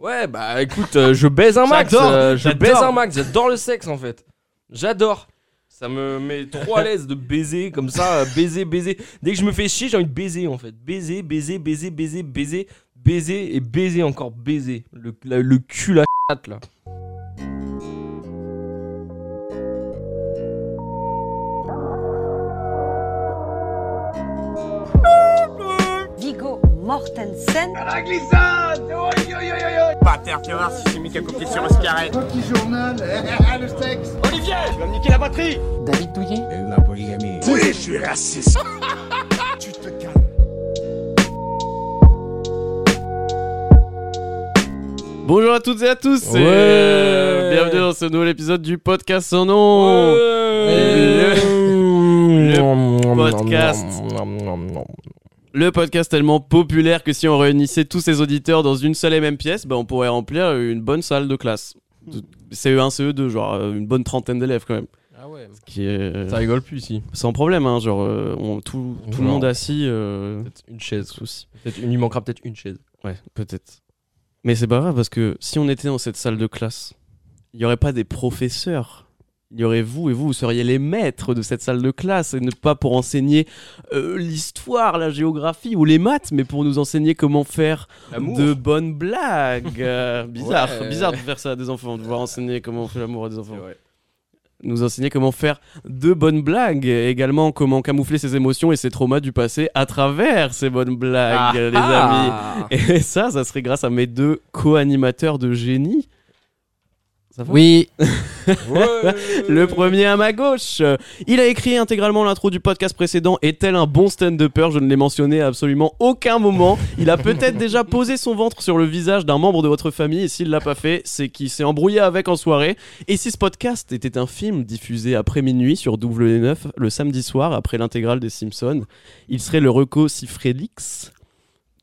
Ouais, bah écoute, euh, je baise un max. J'adore, euh, je j'adore. baise un max. J'adore le sexe en fait. J'adore. Ça me met trop à l'aise de baiser comme ça, euh, baiser, baiser. Dès que je me fais chier, j'ai envie de baiser en fait. Baiser, baiser, baiser, baiser, baiser, baiser et baiser encore baiser. Le, la- le cul, la chatte là. Mortensen, Pater, tu vas voir si c'est mis qu'à copier sur Oscaret. Petit journal, le sexe. Olivier, tu vas me niquer la batterie David Douillet La polygamie. Oui, je suis raciste. Tu te calmes. Bonjour à toutes et à tous et Ouais. euh, bienvenue dans ce nouvel épisode du podcast sans nom. podcast. Le podcast tellement populaire que si on réunissait tous ces auditeurs dans une seule et même pièce, bah, on pourrait remplir une bonne salle de classe. De- CE1, CE2, genre euh, une bonne trentaine d'élèves quand même. Ah ouais. Qui est euh, Ça rigole plus ici. sans problème, hein, genre euh, on- tout, tout le monde assis. euh, Peut-être une chaise. souci. Peut-être il lui manquera peut-être une chaise. Ouais, peut-être. Mais c'est pas grave parce que si on était dans cette salle de classe, il n'y aurait pas des professeurs. Il y aurait vous et vous, vous seriez les maîtres de cette salle de classe et ne pas pour enseigner euh, l'histoire, la géographie ou les maths, mais pour nous enseigner comment faire de bonnes blagues. Euh, bizarre, Ouais. bizarre de faire ça à des enfants, de voir enseigner comment on fait l'amour à des enfants. Nous enseigner comment faire de bonnes blagues, et également comment camoufler ses émotions et ses traumas du passé à travers ces bonnes blagues, les amis. Ah. Et ça, ça serait grâce à mes deux co-animateurs de génie. Oui, Ouais. Le premier à ma gauche. Il a écrit intégralement l'intro du podcast précédent et tel un bon stand-upper, je ne l'ai mentionné à absolument aucun moment. Il a peut-être déjà posé son ventre sur le visage d'un membre de votre famille et s'il l'a pas fait, c'est qu'il s'est embrouillé avec en soirée. Et si ce podcast était un film diffusé après minuit sur W9 le samedi soir après l'intégrale des Simpsons, il serait le reco Félix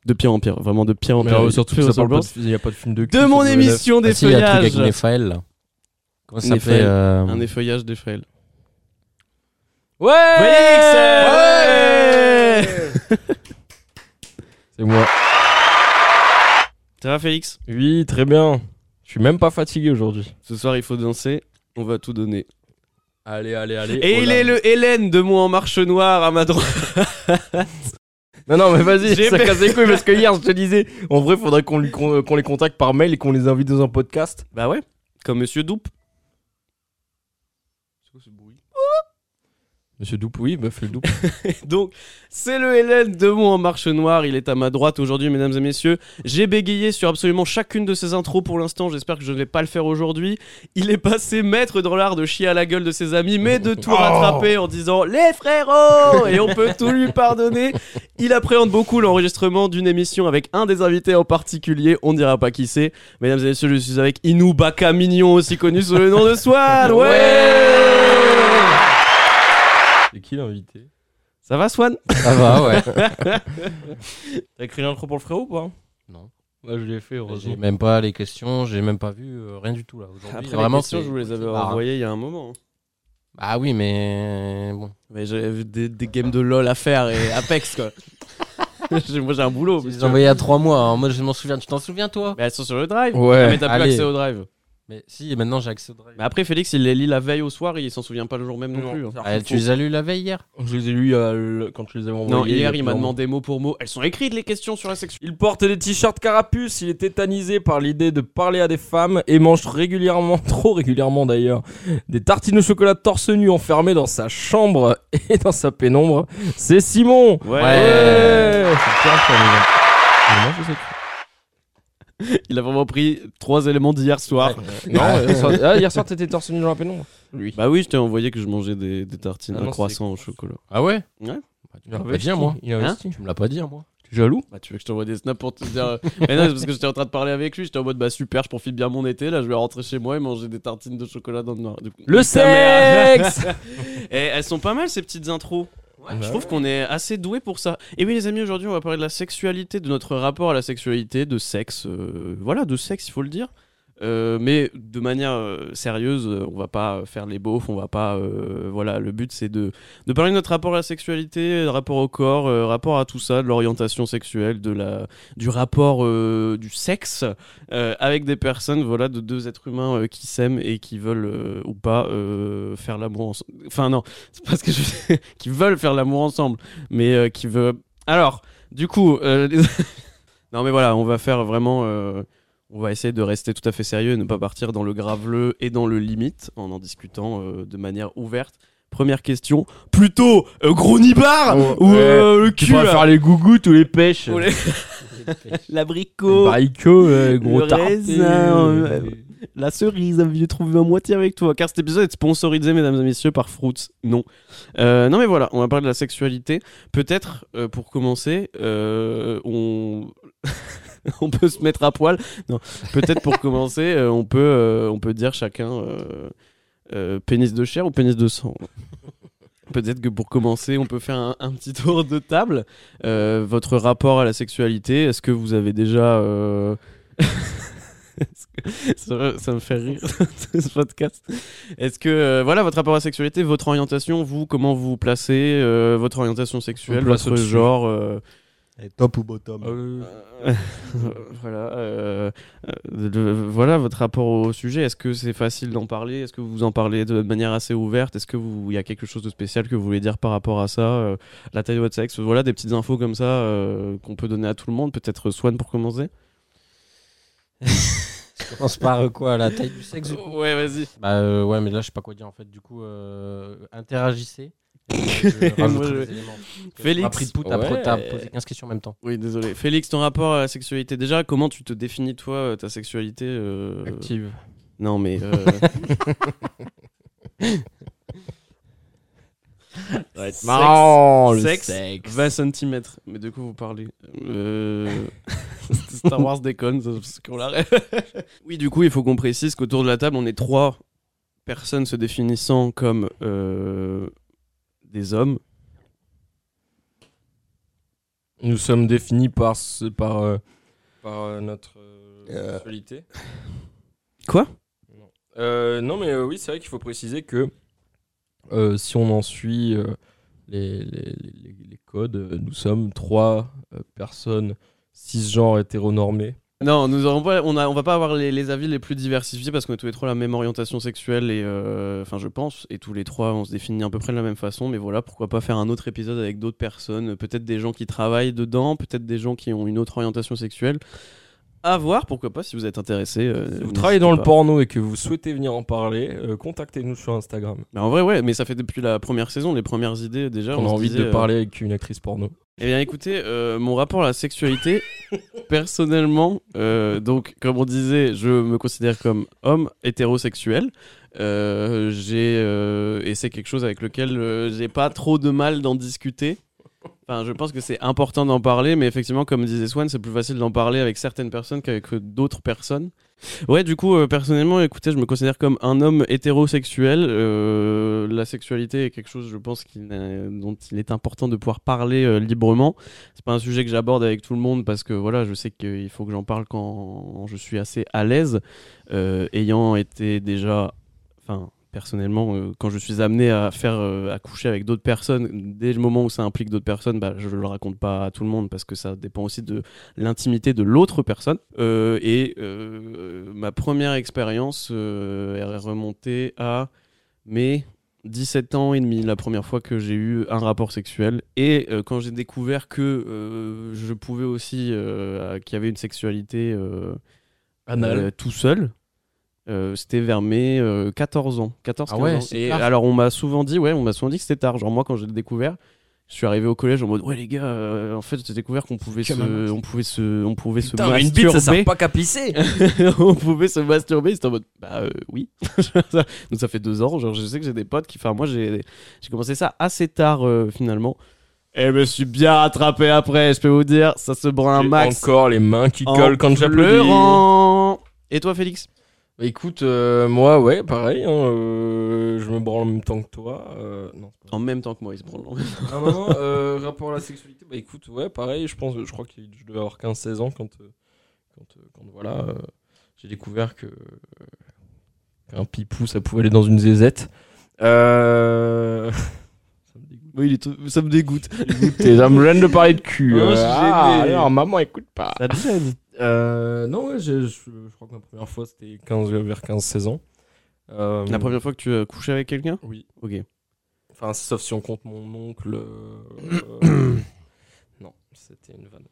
de pire en pire, vraiment de pire en pire. euh, surtout que Pire ça parle pas ressemblance. de- il n'y a pas de film de cul de mon émission des ah si, il y a un truc avec feuillages. Comment ça s'appelait euh, Un effeuillage d'Eiffel. Ouais Félix C'est moi. Ça va Félix? Oui, très bien. Je suis même pas fatigué aujourd'hui. Ce soir il faut danser, on va tout donner. Allez, allez, allez. Et Oh il est le Hélène de moi en marche noire à ma droite. Non, non, mais vas-y, J'ai ça fait- casse les couilles parce que hier, je te disais, en vrai, faudrait qu'on lui- qu'on qu'on les contacte par mail et qu'on les invite dans un podcast. Bah ouais, comme Monsieur Doupe. Monsieur Doupe, oui, fais le Doupe. Donc, c'est le Hélène de moi en marche noire. Il est à ma droite aujourd'hui, mesdames et messieurs. J'ai bégayé sur absolument chacune de ses intros pour l'instant. J'espère que je ne vais pas le faire aujourd'hui. Il est passé maître dans l'art de chier à la gueule de ses amis, mais de tout rattraper en disant les frérots Et on peut tout lui pardonner. Il appréhende beaucoup l'enregistrement d'une émission avec un des invités en particulier. On ne dira pas qui c'est. Mesdames et messieurs, je suis avec Inou Baka Mignon, aussi connu sous le nom de Swan. Ouais C'est qui l'invité? Ça va, Swan? Ça va, ouais. T'as écrit l'intro pour le frérot ou pas? Non. Ouais, je l'ai fait, J'ai heureusement. même pas les questions, j'ai même pas vu euh, rien du tout là. Aujourd'hui, Après, vraiment, les questions, c'est- je vous les avais c'est marrant. envoyées il y a un moment. hein. Ah oui, mais bon. Mais j'avais des, des games de LoL à faire et Apex quoi. J'ai- Moi j'ai un boulot. Je les ai envoyés il y a 3 mois. hein. Moi, je m'en souviens. Tu t'en souviens, toi? Mais elles sont sur le drive. Ouais. Ah, mais t'as plus Allez. accès au drive. Mais si, maintenant j'ai accès au drive. Mais après Félix il les lit la veille au soir et il s'en souvient pas le jour même non, plus. hein. Ah, tu les as lus la veille hier Je les ai lus euh, quand je les avais envoyés. Non, hier il m'a demandé mot pour mot. Elles sont écrites les questions sur la sexualité. Il porte des t-shirts carapuce, il est tétanisé par l'idée de parler à des femmes et mange régulièrement, trop régulièrement d'ailleurs, des tartines au chocolat torse nu enfermé dans sa chambre et dans sa pénombre. C'est Simon Ouais. Ouais. Mais moi, je sais Il a vraiment pris trois éléments d'hier soir. Non, euh, soir- ah, hier soir t'étais torse nu dans la pénombre Lui. Bah oui, je t'ai envoyé que je mangeais des, des tartines Ah à non, croissant au chocolat. Ah ouais Ouais. Bah, Tu me l'as pas dit, moi. Il a investi. Tu me l'as pas dit, moi. T'es jaloux Bah tu veux que je t'envoie des snaps pour te dire euh, Mais non c'est parce que j'étais en train de parler avec lui J'étais en mode bah super je profite bien mon été Là je vais rentrer chez moi et manger des tartines de chocolat dans le noir Du coup- Le Ta mère. sexe Et elles sont pas mal ces petites intros Je trouve qu'on est assez doué pour ça. Et oui, les amis, aujourd'hui, on va parler de la sexualité, de notre rapport à la sexualité, de sexe. euh, voilà, de sexe, il faut le dire. Euh, mais de manière euh, sérieuse, euh, on va pas faire les beaufs, on va pas. voilà, le but c'est de, de parler de notre rapport à la sexualité, le rapport au corps, rapport à tout ça, de l'orientation sexuelle, de la, du rapport du sexe avec des personnes, voilà, de deux êtres humains qui s'aiment et qui veulent ou pas faire l'amour ensemble. Enfin, non, c'est parce que je qui veulent faire l'amour ensemble, mais qui veulent. Alors, du coup, non, mais voilà, on va faire vraiment. On va essayer de rester tout à fait sérieux et ne pas partir dans le graveleux et dans le limite en en discutant euh, de manière ouverte. Première question, plutôt euh, gros nibar Oh, ou euh, le Tu cul là faire les gougouttes ou les pêches. Ou les- Les L'abricot, euh, gros Le tartés. raisin, euh, la cerise, j'ai trouvé à moitié avec toi. Car cet épisode est sponsorisé, mesdames et messieurs, par Fruits. Non. Euh, non, mais voilà, on va parler de la sexualité. Peut-être, euh, pour commencer, euh, on... on peut se mettre à poil. Non, peut-être pour commencer, euh, on, peut, euh, on peut dire chacun euh, pénis de chair ou pénis de sang. Peut-être que pour commencer, on peut faire un, un petit tour de table. Votre rapport à la sexualité, est-ce que vous avez déjà... ça, ça me fait rire ce podcast. Est-ce que euh, voilà votre rapport à la sexualité, votre orientation, vous comment vous vous placez, euh, votre orientation sexuelle, votre genre, euh, Top ou bottom Euh, euh, voilà, euh, euh, le- voilà votre rapport au sujet. Est-ce que c'est facile d'en parler? Est-ce que vous en parlez de manière assez ouverte? Est-ce que vous il y a quelque chose de spécial que vous voulez dire par rapport à ça euh, La taille de votre sexe, voilà des petites infos comme ça euh, qu'on peut donner à tout le monde. Peut-être Swan pour commencer. Je commence par quoi La taille du sexe du coup? Ouais, vas-y. Bah euh, ouais, mais là je sais pas quoi dire en fait. Du coup, euh, interagissez. Félix. Pout, Ouais. posé 15 questions en même temps. Oui, désolé. Félix, ton rapport à la sexualité, déjà, comment tu te définis, toi, euh, ta sexualité euh, Active. Non, mais. euh, Sexe- Marrant, le sexe, sexe. 20 cm. Mais de quoi vous parlez euh... Star Wars déconne, parce qu'on l'arrête. oui, du coup, il faut qu'on précise qu'autour de la table, on est trois personnes se définissant comme euh, des hommes. Nous sommes définis par, ce, par, euh, par euh, notre euh, sexualité. Quoi? Non. Euh, non, mais euh, oui, c'est vrai qu'il faut préciser que euh, si on en suit euh, les, les, les- les codes, euh, nous sommes trois euh, personnes cisgenres hétéronormées. Non, nous aurons pas, on, a, on va pas avoir les, avis les plus diversifiés parce qu'on a tous les trois la même orientation sexuelle et euh, enfin je pense et tous les trois on se définit à peu près de la même façon mais voilà pourquoi pas faire un autre épisode avec d'autres personnes peut-être des gens qui travaillent dedans peut-être des gens qui ont une autre orientation sexuelle à voir pourquoi pas si vous êtes intéressé euh, Si vous travaillez dans le porno et que vous souhaitez venir en parler, euh, contactez-nous sur Instagram. mais en vrai ouais mais ça fait depuis la première saison les premières idées déjà on a envie disait, de euh, parler avec une actrice porno. Eh bien, écoutez, mon rapport à la sexualité, personnellement, donc, comme on disait, je me considère comme homme hétérosexuel. J'ai et c'est quelque chose avec lequel j'ai pas trop de mal d'en discuter. Enfin, je pense que c'est important d'en parler, mais effectivement, comme disait Swan, c'est plus facile d'en parler avec certaines personnes qu'avec d'autres personnes. Ouais, du coup, euh, personnellement, écoutez, je me considère comme un homme hétérosexuel. Euh, la sexualité est quelque chose, je pense, dont il est important de pouvoir parler euh, librement. C'est pas un sujet que j'aborde avec tout le monde parce que voilà, je sais qu'il faut que j'en parle quand je suis assez à l'aise, ayant été déjà, enfin. Personnellement, euh, quand je suis amené à faire euh, à coucher avec d'autres personnes, dès le moment où ça implique d'autres personnes, bah, je le raconte pas à tout le monde parce que ça dépend aussi de l'intimité de l'autre personne. Euh, et euh, ma première expérience est remontée à mes 17 ans et demi, la première fois que j'ai eu un rapport sexuel. Et quand j'ai découvert que je pouvais aussi, qu'il y avait une sexualité Anal. euh, tout seul. Euh, c'était vers mes euh, 14 ans. 14, Ah 15 ouais, ans. Et tard. alors on m'a souvent dit, ouais, on m'a souvent dit que c'était tard. Genre moi quand j'ai découvert, je suis arrivé au collège en mode ouais les gars, euh, en fait j'ai découvert qu'on pouvait se, on pouvait se, on pouvait se Putain, mais une masturber. bite, ça sert pas qu'à pisser on pouvait se masturber, c'était en mode bah euh, oui. Donc ça fait deux ans, genre je sais que j'ai des potes qui, enfin moi j'ai j'ai commencé ça assez tard euh, finalement. Et je me suis bien rattrapé après, je peux vous dire, ça se branle un max. Encore les mains qui en collent quand j'applaudis. Et toi Félix? Bah, écoute, euh, moi, ouais, pareil. hein, euh, je me branle en même temps que toi. euh, non, c'est pas En même temps que moi, il se branle. vrai. non, non, non, euh, rapport à la sexualité, bah écoute, ouais, pareil. Je pense, je crois que je devais avoir 15-16 ans quand, euh, quand, euh, quand voilà, euh, j'ai découvert que qu'un pipou, ça pouvait aller dans une zézette. Euh... ça me dégoûte. Oui, il est tout- ça me dégoûte. Écoutez, ça me gêne de parler de cul. Euh, ah, gêné. alors, maman, écoute pas. Ça te gêne. Euh, non, ouais, je, je, je crois que ma première fois, c'était 15, vers 15-16 ans. Euh, La première fois que tu as couché avec quelqu'un? Oui. Ok. Enfin, sauf si on compte mon oncle. euh, non, c'était une vanne.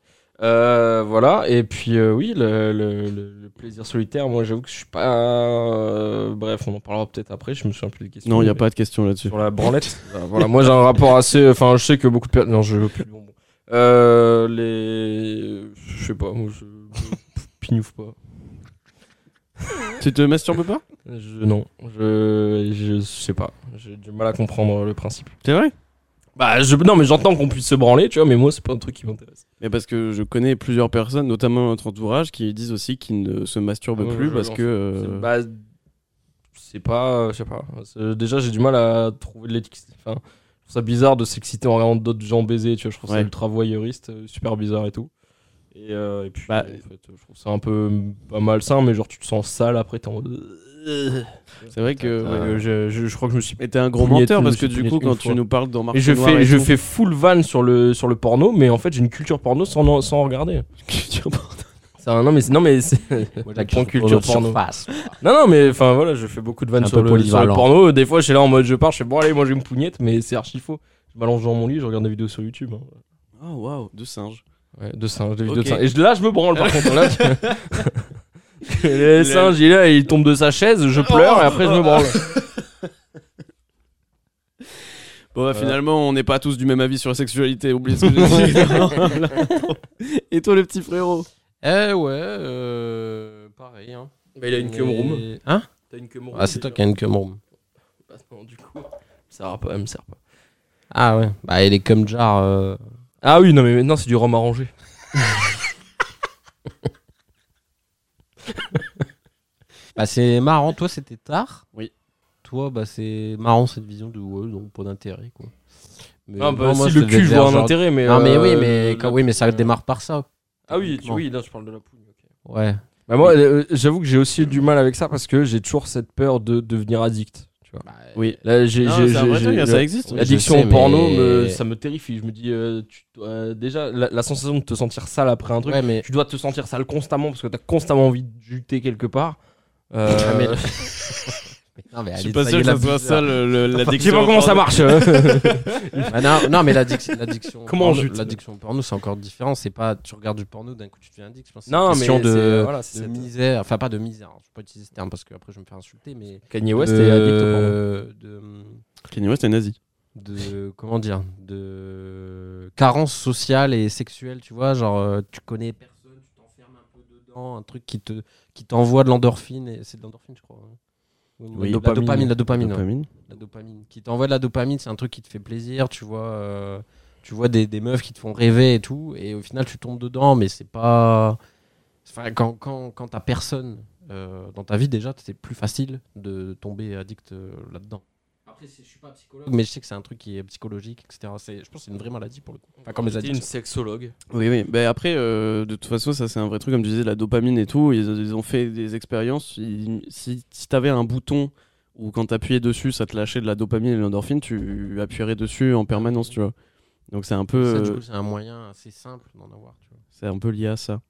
Euh, voilà, et puis euh, oui, le, le- le- le plaisir solitaire, moi j'avoue que je suis pas. euh, bref, on en parlera peut-être après, je me souviens plus des questions. Non, il n'y a pas de question là-dessus. Sur la branlette. voilà, voilà, moi j'ai un rapport assez. Enfin, je sais que beaucoup de personnes. Non, je veux plus de bonbons. Euh, les. Je sais pas, moi je. je pignouffe pas. Tu te masturbes pas? Je, non, je, je sais pas. J'ai du mal à comprendre le principe. C'est vrai? Bah, je, non, mais j'entends qu'on puisse se branler, tu vois, mais moi, c'est pas un truc qui m'intéresse. Mais parce que je connais plusieurs personnes, notamment notre entourage, qui disent aussi qu'ils ne se masturbent Ah ouais, plus parce que. euh, Bah, c'est pas. Je sais pas. Déjà, j'ai du mal à trouver de l'éthique. Enfin, je trouve ça bizarre de s'exciter en regardant d'autres gens baiser, tu vois. Je trouve ça ultra voyeuriste, euh, super bizarre et tout. Et, euh, et puis, Bah, en fait, je trouve ça un peu pas malsain, mais genre, tu te sens sale après, t'es en mode. C'est vrai que. Euh, ouais. je, je, je crois que je me suis Mais t'es un gros menteur parce que du coup, quand tu nous parles dans Marche Et je fais, et je tout- fais full van sur le, sur le porno, mais en fait j'ai une culture porno sans, sans regarder. C'est un- non mais c'est- non mais c'est la culture porno. Non non mais enfin voilà, je fais beaucoup de vannes sur sur le porno. Des fois je suis là en mode je pars, je fais bon allez moi j'ai une pougnette, mais c'est archi faux. Je m'allonge dans mon lit, je regarde des vidéos sur YouTube. hein. Oh waouh, de singe. Ouais, de singes, des vidéos Ok. de singes. Et je- là je me branle par contre. Là, tu- le singe il est là, il tombe de sa chaise, je pleure et après je me branle. Bon, bah, Voilà. finalement, on n'est pas tous du même avis sur la sexualité. Oublie ce que j'ai dit. Et toi, le petit frérot Eh ouais, euh, pareil. Hein. Bah, il a une cum room. Hein T'as une cum room, Ah, c'est toi qui as une cum room. Bah, non, du coup, ça sert pas, elle me sert pas. Ah ouais, bah et les cum jars. euh, Ah oui, non mais maintenant c'est du rhum arrangé. Bah c'est marrant, toi c'était tard. Oui. Toi, bah c'est marrant cette vision de ouais, donc pas d'intérêt quoi. Mais Ah bah non, moi, si le cul je vois un genre- intérêt mais... Non mais euh, oui, mais la- quand- oui, mais ça démarre par ça. Ah oui, tu- oui, là je parle de la pouille. ok. Ouais. Bah moi euh, j'avoue que j'ai aussi du mal avec ça parce que j'ai toujours cette peur de devenir addict. Bah, Oui. Là j'ai... J'ai- ça existe. L'addiction au porno, mais- me- ça me terrifie. Je me dis, euh, tu dois- déjà, la, la sensation de te sentir sale après un truc, Ouais, mais tu dois te sentir sale constamment parce que t'as constamment envie de juter quelque part. Euh, Ah, mais- Non, mais Je suis pas sûr que ça la soit ça le- le- Je l'addiction. sais pas comment ça marche. hein. Bah non, non, mais l'addiction, l'addiction. au Comment on porno- L'addiction porno, c'est encore différent. C'est pas, tu regardes du porno, d'un coup tu deviens addict. Je pense que c'est non, une mais de, voilà, c'est de cette- misère. Enfin, pas de misère. hein, Je vais pas utiliser ce terme parce que après je vais me faire insulter, mais. Kanye West de, est addict au porno. de, Kanye West est nazi. de comment dire de carence sociale et sexuelle tu vois genre euh, tu connais personne tu t'enfermes un peu dedans un truc qui te qui t'envoie de l'endorphine et c'est de l'endorphine je crois hein. Oui, la dopamine. dopamine la dopamine ouais. La dopamine qui t'envoie de la dopamine c'est un truc qui te fait plaisir tu vois euh, tu vois des, des meufs qui te font rêver et tout et au final tu tombes dedans mais c'est pas enfin quand quand quand t'as personne euh, dans ta vie déjà c'est plus facile de tomber addict euh, là-dedans après, je suis pas psychologue, mais je sais que c'est un truc qui est psychologique, etc. C'est- Je pense que c'est une vraie maladie pour le coup. Enfin, comme les C'était une addictions. sexologue. Oui, oui. Ben après, euh, de toute façon, ça c'est un vrai truc, comme tu disais, la dopamine et tout. Ils, ils ont fait des expériences. Ils- si si t'avais un bouton où quand t'appuyais dessus, ça te lâchait de la dopamine et de l'endorphine, tu appuierais dessus en permanence, tu vois. Donc c'est un peu, Ça, du euh, coup, c'est un moyen assez simple d'en avoir. Tu vois. c'est un peu lié à ça.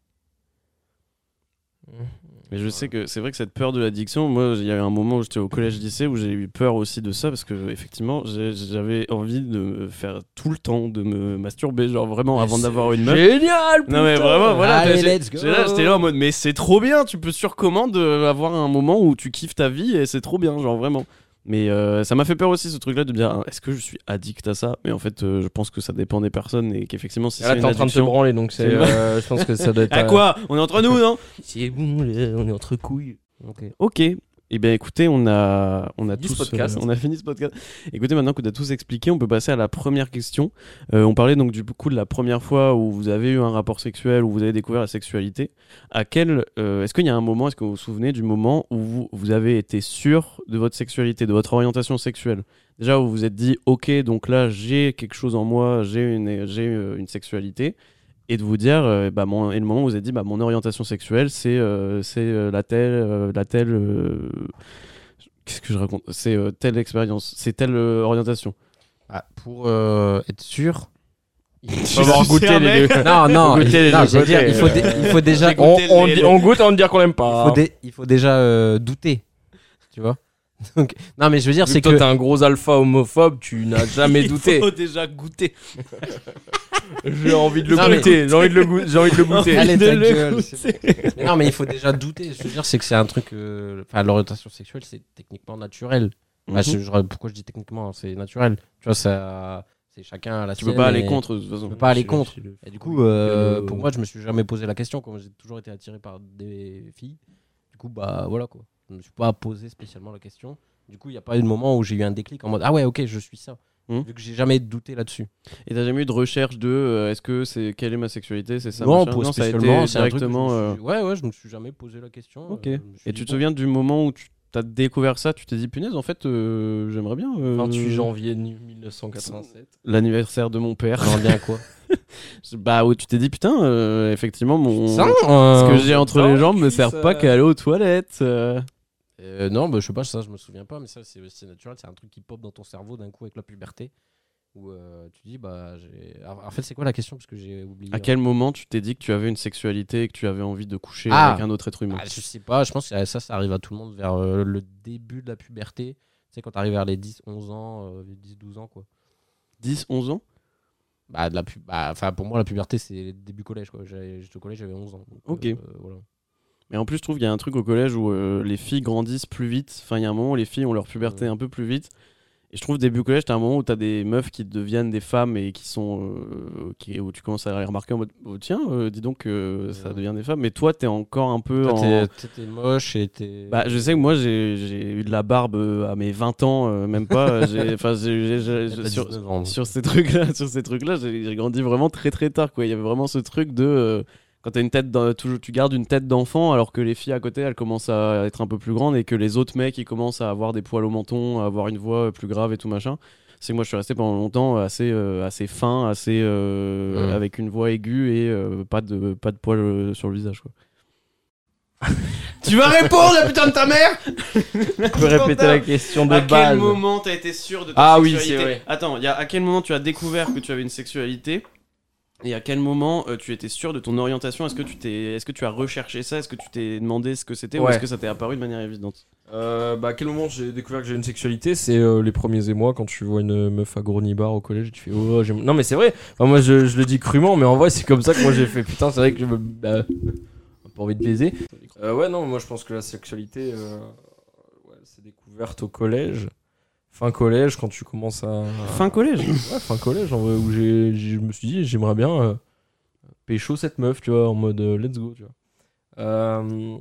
Mais je sais que c'est vrai que cette peur de l'addiction, moi, il y a un moment où j'étais au collège-lycée où j'ai eu peur aussi de ça parce que effectivement, j'avais envie de me faire tout le temps, de me masturber, genre vraiment avant d'avoir une meuf. Génial Non mais vraiment voilà là, j'étais là en mode mais c'est trop bien tu peux sur commande euh, avoir un moment où tu kiffes ta vie et c'est trop bien genre vraiment mais euh, ça m'a fait peur aussi ce truc là de me dire ah, est-ce que je suis addict à ça? Mais en fait euh, je pense que ça dépend des personnes et qu'effectivement si Là, c'est t'es une en train de se addiction branler, donc c'est. Euh, je pense que ça doit être. à euh, quoi? On est entre nous non? C'est bon, là, on est entre couilles. Ok. ok Eh bien, écoutez, on a, on a tous, podcast. euh, on a fini ce podcast. Écoutez, maintenant qu'on a tous expliqué, on peut passer à la première question. Euh, on parlait donc du coup de la première fois où vous avez eu un rapport sexuel, où vous avez découvert la sexualité. À quel, euh, est-ce qu'il y a un moment, est-ce que vous vous souvenez du moment où vous, vous avez été sûr de votre sexualité, de votre orientation sexuelle? Déjà, où vous vous êtes dit, ok, donc là, j'ai quelque chose en moi, j'ai une, j'ai une sexualité. Et de vous dire, euh, bah, mon, et le moment où vous avez dit, bah, mon orientation sexuelle, c'est euh, c'est euh, la telle, euh, la telle. euh, Qu'est-ce que je raconte? C'est euh, telle expérience, c'est telle euh, orientation. Ah, pour euh, être sûr. il Faut goûté les deux. Non, non, Goûter les non, deux dire, il faut, dé- il faut déjà, il On, on on goûte avant de dire qu'on l'aime pas. faut, dé- il faut déjà euh, douter, tu vois. Donc, non, mais je veux dire, c'est que toi t'es un gros alpha homophobe, tu n'as jamais douté. Il faut déjà goûter. J'ai envie de le Non, mais- goûter. J'ai envie de le goûter. J'ai envie de le goûter. Allez, de le gueule, goûter. c'est- Mais non, mais il faut déjà douter. Je veux dire, c'est que c'est un truc. euh, Enfin, l'orientation sexuelle, c'est techniquement naturel. Je- Mhm. je- pourquoi je dis techniquement C'est naturel? Tu vois, ça, c'est chacun à la Tu peux pas aller contre de toute façon. Tu peux pas aller C'est- contre. c'est le- Et du coup, Euh, pour moi, je me suis jamais posé la question. Comme j'ai toujours été attiré par des filles, du coup, bah voilà quoi. Je me suis pas posé spécialement la question. Du coup, il n'y a pas eu de moment où j'ai eu un déclic en mode Ah ouais, ok, je suis ça. Mhm. Vu que j'ai jamais douté là-dessus. Et t'as jamais eu de recherche de euh, est-ce que c'est quelle est ma sexualité, c'est ça non, machin pour ça a été un truc directement. me euh, suis- Ouais, ouais, je me suis jamais posé la question. Ok. euh, Et tu te bon, souviens du moment où tu t'as découvert ça, tu t'es dit punaise, en fait, euh, j'aimerais bien. euh, 28 janvier 1987. L'anniversaire de mon père. j'aimerais bien quoi bah où tu t'es dit putain, euh, effectivement mon. Ce que j'ai entre non, les jambes me sert pas qu'à aller aux toilettes. Euh. Non, bah, je sais pas, ça je me souviens pas, mais ça c'est naturel, c'est un truc qui pop dans ton cerveau d'un coup avec la puberté. Où euh, tu dis, bah j'ai. En fait, c'est quoi la question? Parce que j'ai oublié. À quel moment tu t'es dit que tu avais une sexualité et que tu avais envie de coucher Ah. avec un autre être humain? Ah, je sais pas, je pense que ça, ça arrive à tout le monde vers euh, le début de la puberté. Tu sais, quand t'arrives vers les 10, 11 ans, euh, 10, 12 ans, quoi. 10, 11 ans? Bah, de la pu- bah, pour moi, la puberté, c'est début collège, quoi. J'étais au collège, j'avais 11 ans. donc, Ok. voilà. Mais en plus, je trouve qu'il y a un truc au collège où euh, les filles grandissent plus vite. Enfin, il y a un moment où les filles ont leur puberté Ouais. un peu plus vite. Et je trouve début collège, t'as un moment où t'as des meufs qui deviennent des femmes et qui sont. euh, qui, où tu commences à les remarquer en mode oh, tiens, euh, dis donc, euh, ça devient des femmes. Mais toi, t'es encore un peu. Toi, en... moche et t'es. Bah, je sais que moi, j'ai eu de la barbe à mes 20 ans, même pas. Enfin, sur, 19 ans, donc. sur ces trucs-là, sur ces trucs-là, j'ai grandi vraiment très très tard. Quoi. Il y avait vraiment ce truc de quand une tête, toujours, tu gardes une tête d'enfant, alors que les filles à côté, elles commencent à être un peu plus grandes et que les autres mecs, ils commencent à avoir des poils au menton, à avoir une voix plus grave et tout machin. C'est que moi, je suis resté pendant longtemps assez euh, assez fin, assez euh, Mhm. avec une voix aiguë et euh, pas de pas de poils euh, sur le visage. Quoi. Tu vas répondre, la putain de ta mère Tu peux répéter la question de à base. quel moment t'as été sûr de ta Ah oui, sexualité c'est vrai. Attends, il y a à quel moment tu as découvert que tu avais une sexualité et à quel moment euh, tu étais sûr de ton orientation? Est-ce que tu t'es, est-ce que tu as recherché ça? Est-ce que tu t'es demandé ce que c'était ou Ouais. est-ce que ça t'est apparu de manière évidente? Euh, bah, à quel moment j'ai découvert que j'ai une sexualité? C'est euh, les premiers émois quand tu vois une meuf à Gournibar au collège, tu fais oh j'aime. Non mais c'est vrai. Enfin, moi je, je le dis crûment, mais en vrai c'est comme ça que moi j'ai fait. Putain, c'est vrai que je me. Bah, pas envie de baiser. Euh, ouais non, moi je pense que la sexualité, euh, ouais, c'est découverte au collège. Fin collège quand tu commences à. Fin collège. Ouais, fin collège en vrai où j'ai, je me suis dit j'aimerais bien euh, pécho cette meuf, tu vois, en mode euh, let's go, tu vois. Euh,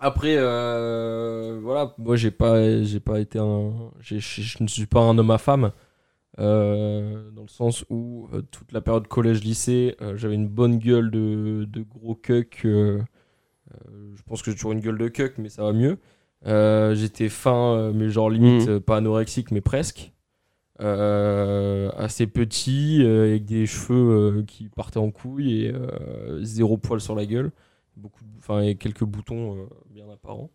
après, voilà, moi j'ai pas, j'ai pas été un, j'ai- je ne suis pas un homme à femme, euh, dans le sens où euh, toute la période collège-lycée, euh, j'avais une bonne gueule de, de gros cuck. je pense que j'ai toujours une gueule de cuck, mais ça va mieux. Euh, J'étais fin, euh, mais genre limite Mhm. euh, pas anorexique, mais presque. Assez petit, avec des cheveux qui partaient en couille et zéro poil sur la gueule, beaucoup, et quelques boutons bien apparents,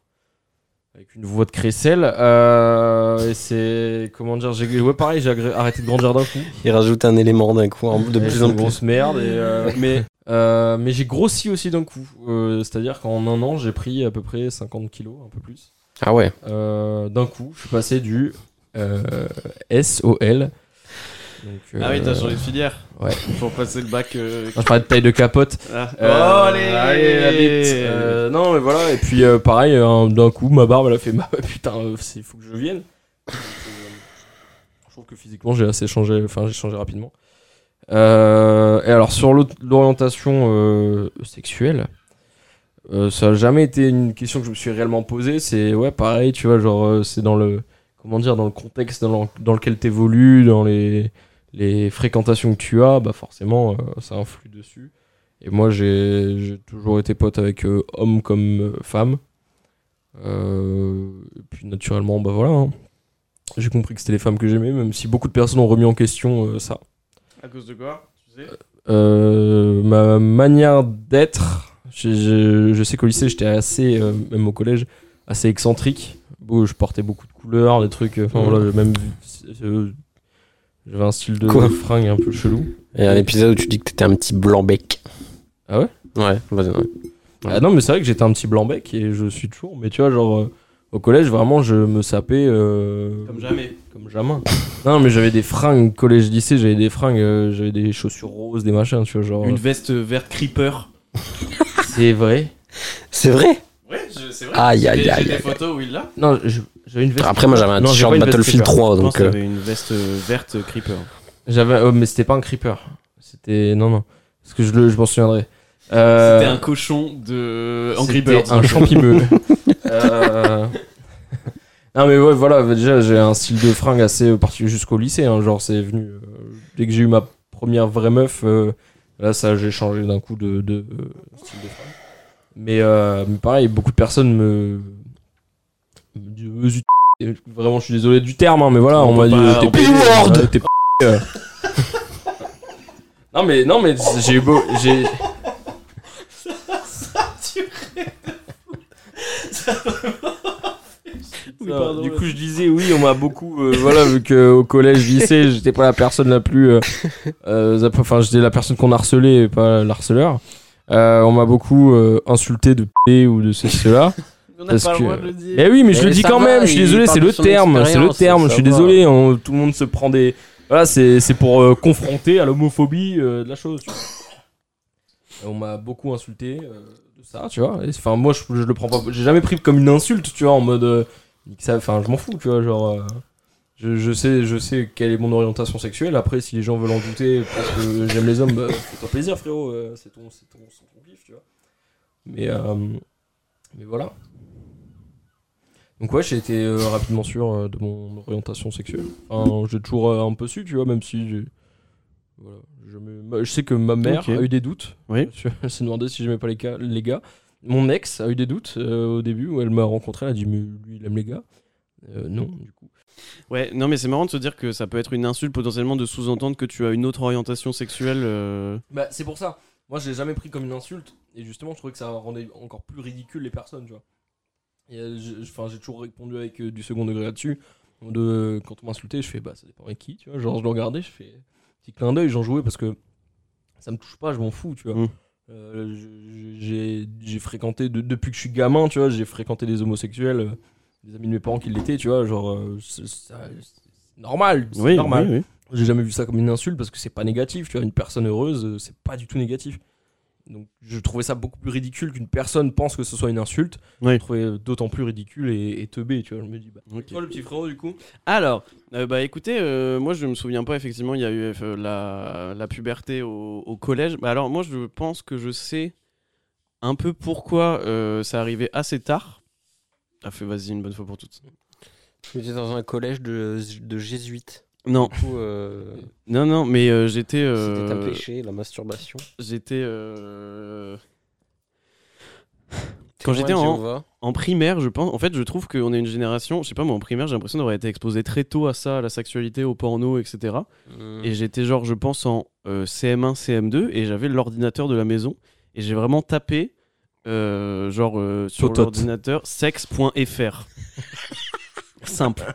avec une voix de crécelle. Euh, et c'est comment dire, j'ai ouais pareil, j'ai arrêté de grandir d'un coup. Il rajoute un élément d'un coup, de plus en une plus. grosse merde. et, euh, mais euh, mais j'ai grossi aussi d'un coup. Euh, C'est-à-dire qu'en un an, j'ai pris à peu près 50 kilos, un peu plus. Ah ouais. D'un coup, je suis passé du S au L. Donc, Ah oui, t'as euh, changé de filière. ouais. Pour passer le bac. euh, non, je parlais de taille de capote. ah. Euh, oh, allez, bite. Euh, non, mais voilà. Et puis, euh, pareil, euh, d'un coup, ma barbe, elle a fait bah, putain, euh, il faut que je vienne. Euh, je trouve que physiquement, j'ai assez changé. Enfin, j'ai changé rapidement. Euh, et alors, sur l'orientation euh, sexuelle, euh, ça a jamais été une question que je me suis réellement posée. C'est, ouais, pareil, tu vois, genre, euh, c'est dans le. Comment dire, dans le contexte dans, le- dans lequel tu évolues, dans les, les fréquentations que tu as, bah forcément, euh, ça influe dessus. Et moi, j'ai toujours été pote avec euh, hommes comme euh, femmes. Et puis, naturellement, bah voilà. hein. J'ai compris que c'était les femmes que j'aimais, même si beaucoup de personnes ont remis en question ça. À cause de quoi Tu sais? Euh, ma manière d'être. Je, je- je sais qu'au lycée, j'étais assez, euh, même au collège, assez excentrique. Bon, je portais beaucoup de couleurs, des trucs. Enfin voilà, même. euh, J'avais un style de Quoi fringue un peu chelou. Il y a un épisode où tu dis que t'étais un petit blanc bec. Ah ouais? Ouais, vas-y. ouais. Ah non, mais c'est vrai que j'étais un petit blanc bec et je suis toujours. Mais tu vois, genre, euh, au collège, vraiment, je me sapais. euh, Comme jamais. Comme jamais. non, mais j'avais des fringues, collège-lycée, j'avais des fringues, euh, j'avais des chaussures roses, des machins, tu vois, genre. Une veste verte creeper. C'est vrai. C'est vrai? Je- c'est vrai. Aïe, aïe, des- aïe, J'ai des photos où il l'a. Non, j'avais une veste. Après, moi j'avais un t-shirt Battlefield creeper. 3, Je pense donc. euh, avait une veste euh, verte creeper. J'avais, oh, mais c'était pas un creeper. C'était. Non, non. Parce que je, le- je m'en souviendrai. Euh, C'était un cochon de Angry Birds. Un champimeux. euh... Non, mais ouais, voilà, déjà, j'ai un style de fringue assez particulier jusqu'au lycée. hein, genre, c'est venu. euh, dès que j'ai eu ma première vraie meuf, euh, là, ça, j'ai changé d'un coup de, de, euh, style de fringue. Mais, euh, mais pareil, beaucoup de personnes me. me disent, Euh, et Vraiment, je suis désolé du terme, hein, mais voilà, on, On m'a dit. euh, T'es euh, t'es p***, euh. Non, mais, non, mais j'ai eu beau. J'ai. Oui, pardon, du coup, je disais oui, on m'a beaucoup. euh, voilà, vu qu'au collège, lycée, j'étais pas la personne la plus. euh, euh, Enfin, j'étais la personne qu'on harcelait et pas l'harceleur. Euh, on m'a beaucoup euh, insulté de p ou de ceci, cela. On Parce n'a pas que- le droit de le dire. Mais oui, mais je le dis ça quand va, même, je suis il désolé, parle c'est de le son terme, c'est le expérience, terme, je suis va. désolé, on- tout le monde se prend des. Voilà, c'est c'est pour euh, confronter à l'homophobie euh, de la chose. tu vois. Et On m'a beaucoup insulté euh, de ça, tu vois. Et, Enfin, moi, je, je le prends pas. J'ai jamais pris comme une insulte, tu vois, en mode. euh, nique ça- Enfin, je m'en fous, tu vois, genre. euh, je, je sais, je sais quelle est mon orientation sexuelle. Après, si les gens veulent en douter parce que j'aime les hommes, bah, fais-toi plaisir, frérot. euh, c'est ton, c'est ton, c'est ton tu vois. Mais, euh, mais voilà. Donc ouais, j'ai été euh, rapidement sûr euh, de mon orientation sexuelle. Enfin, j'ai toujours euh, un peu su, tu vois, même si j'ai... Voilà. Je, me- ma- je sais que ma mère a eu des doutes. Oui. Elle s'est demandé si j'aimais pas les gars, les gars. Mon ex a eu des doutes au début où elle m'a rencontré. Elle a dit, mais lui, il aime les gars. Non, du coup. Ouais, non, mais c'est marrant de se dire que ça peut être une insulte potentiellement de sous-entendre que tu as une autre orientation sexuelle. euh, Bah, c'est pour ça. Moi, je l'ai jamais pris comme une insulte. Et justement, je trouvais que ça rendait encore plus ridicule les personnes, tu vois. Et, euh, je- Enfin, j'ai toujours répondu avec euh, du second degré là-dessus. De, quand on m'insultait, je fais, bah, ça dépend avec qui, tu vois. Genre, je le regardais, je fais petit clin d'œil, j'en jouais parce que ça me touche pas, je m'en fous, tu vois. Mm. Euh, je- j'ai j'ai fréquenté, de- depuis que je suis gamin, tu vois, j'ai fréquenté des homosexuels, euh, des amis de mes parents qui l'étaient, tu vois. Genre, euh, c'est ça- c'est normal, c'est Oui, normal. oui, oui. J'ai jamais vu ça comme une insulte parce que c'est pas négatif, tu vois. Une personne heureuse, euh, c'est pas du tout négatif. Donc je trouvais ça beaucoup plus ridicule qu'une personne pense que ce soit une insulte. Oui. Je trouvais euh, d'autant plus ridicule et, et teubé, tu vois. Je me dis, bah. Ok. Toi, le petit frérot, du coup Alors, euh, bah écoutez, euh, moi je me souviens pas effectivement, il y a eu euh, la, la puberté au, au collège. Bah alors moi je pense que je sais un peu pourquoi euh, ça arrivait assez tard. Ah fait vas-y une bonne fois pour toutes. J'étais dans un collège de, de jésuites. Non, Du coup, euh, non, non, mais euh, j'étais... euh, c'était un péché, la masturbation. J'étais... euh, Quand Témoin j'étais de en, Jéhovah. en primaire, je pense... En fait, je trouve qu'on est une génération... Je sais pas, moi en primaire, j'ai l'impression d'avoir été exposé très tôt à ça, à la sexualité, au porno, etc. Mm. Et j'étais genre, je pense, en euh, CM1, CM2, et j'avais l'ordinateur de la maison, et j'ai vraiment tapé, euh, genre, euh, sur l'ordinateur, sexe.fr. simple.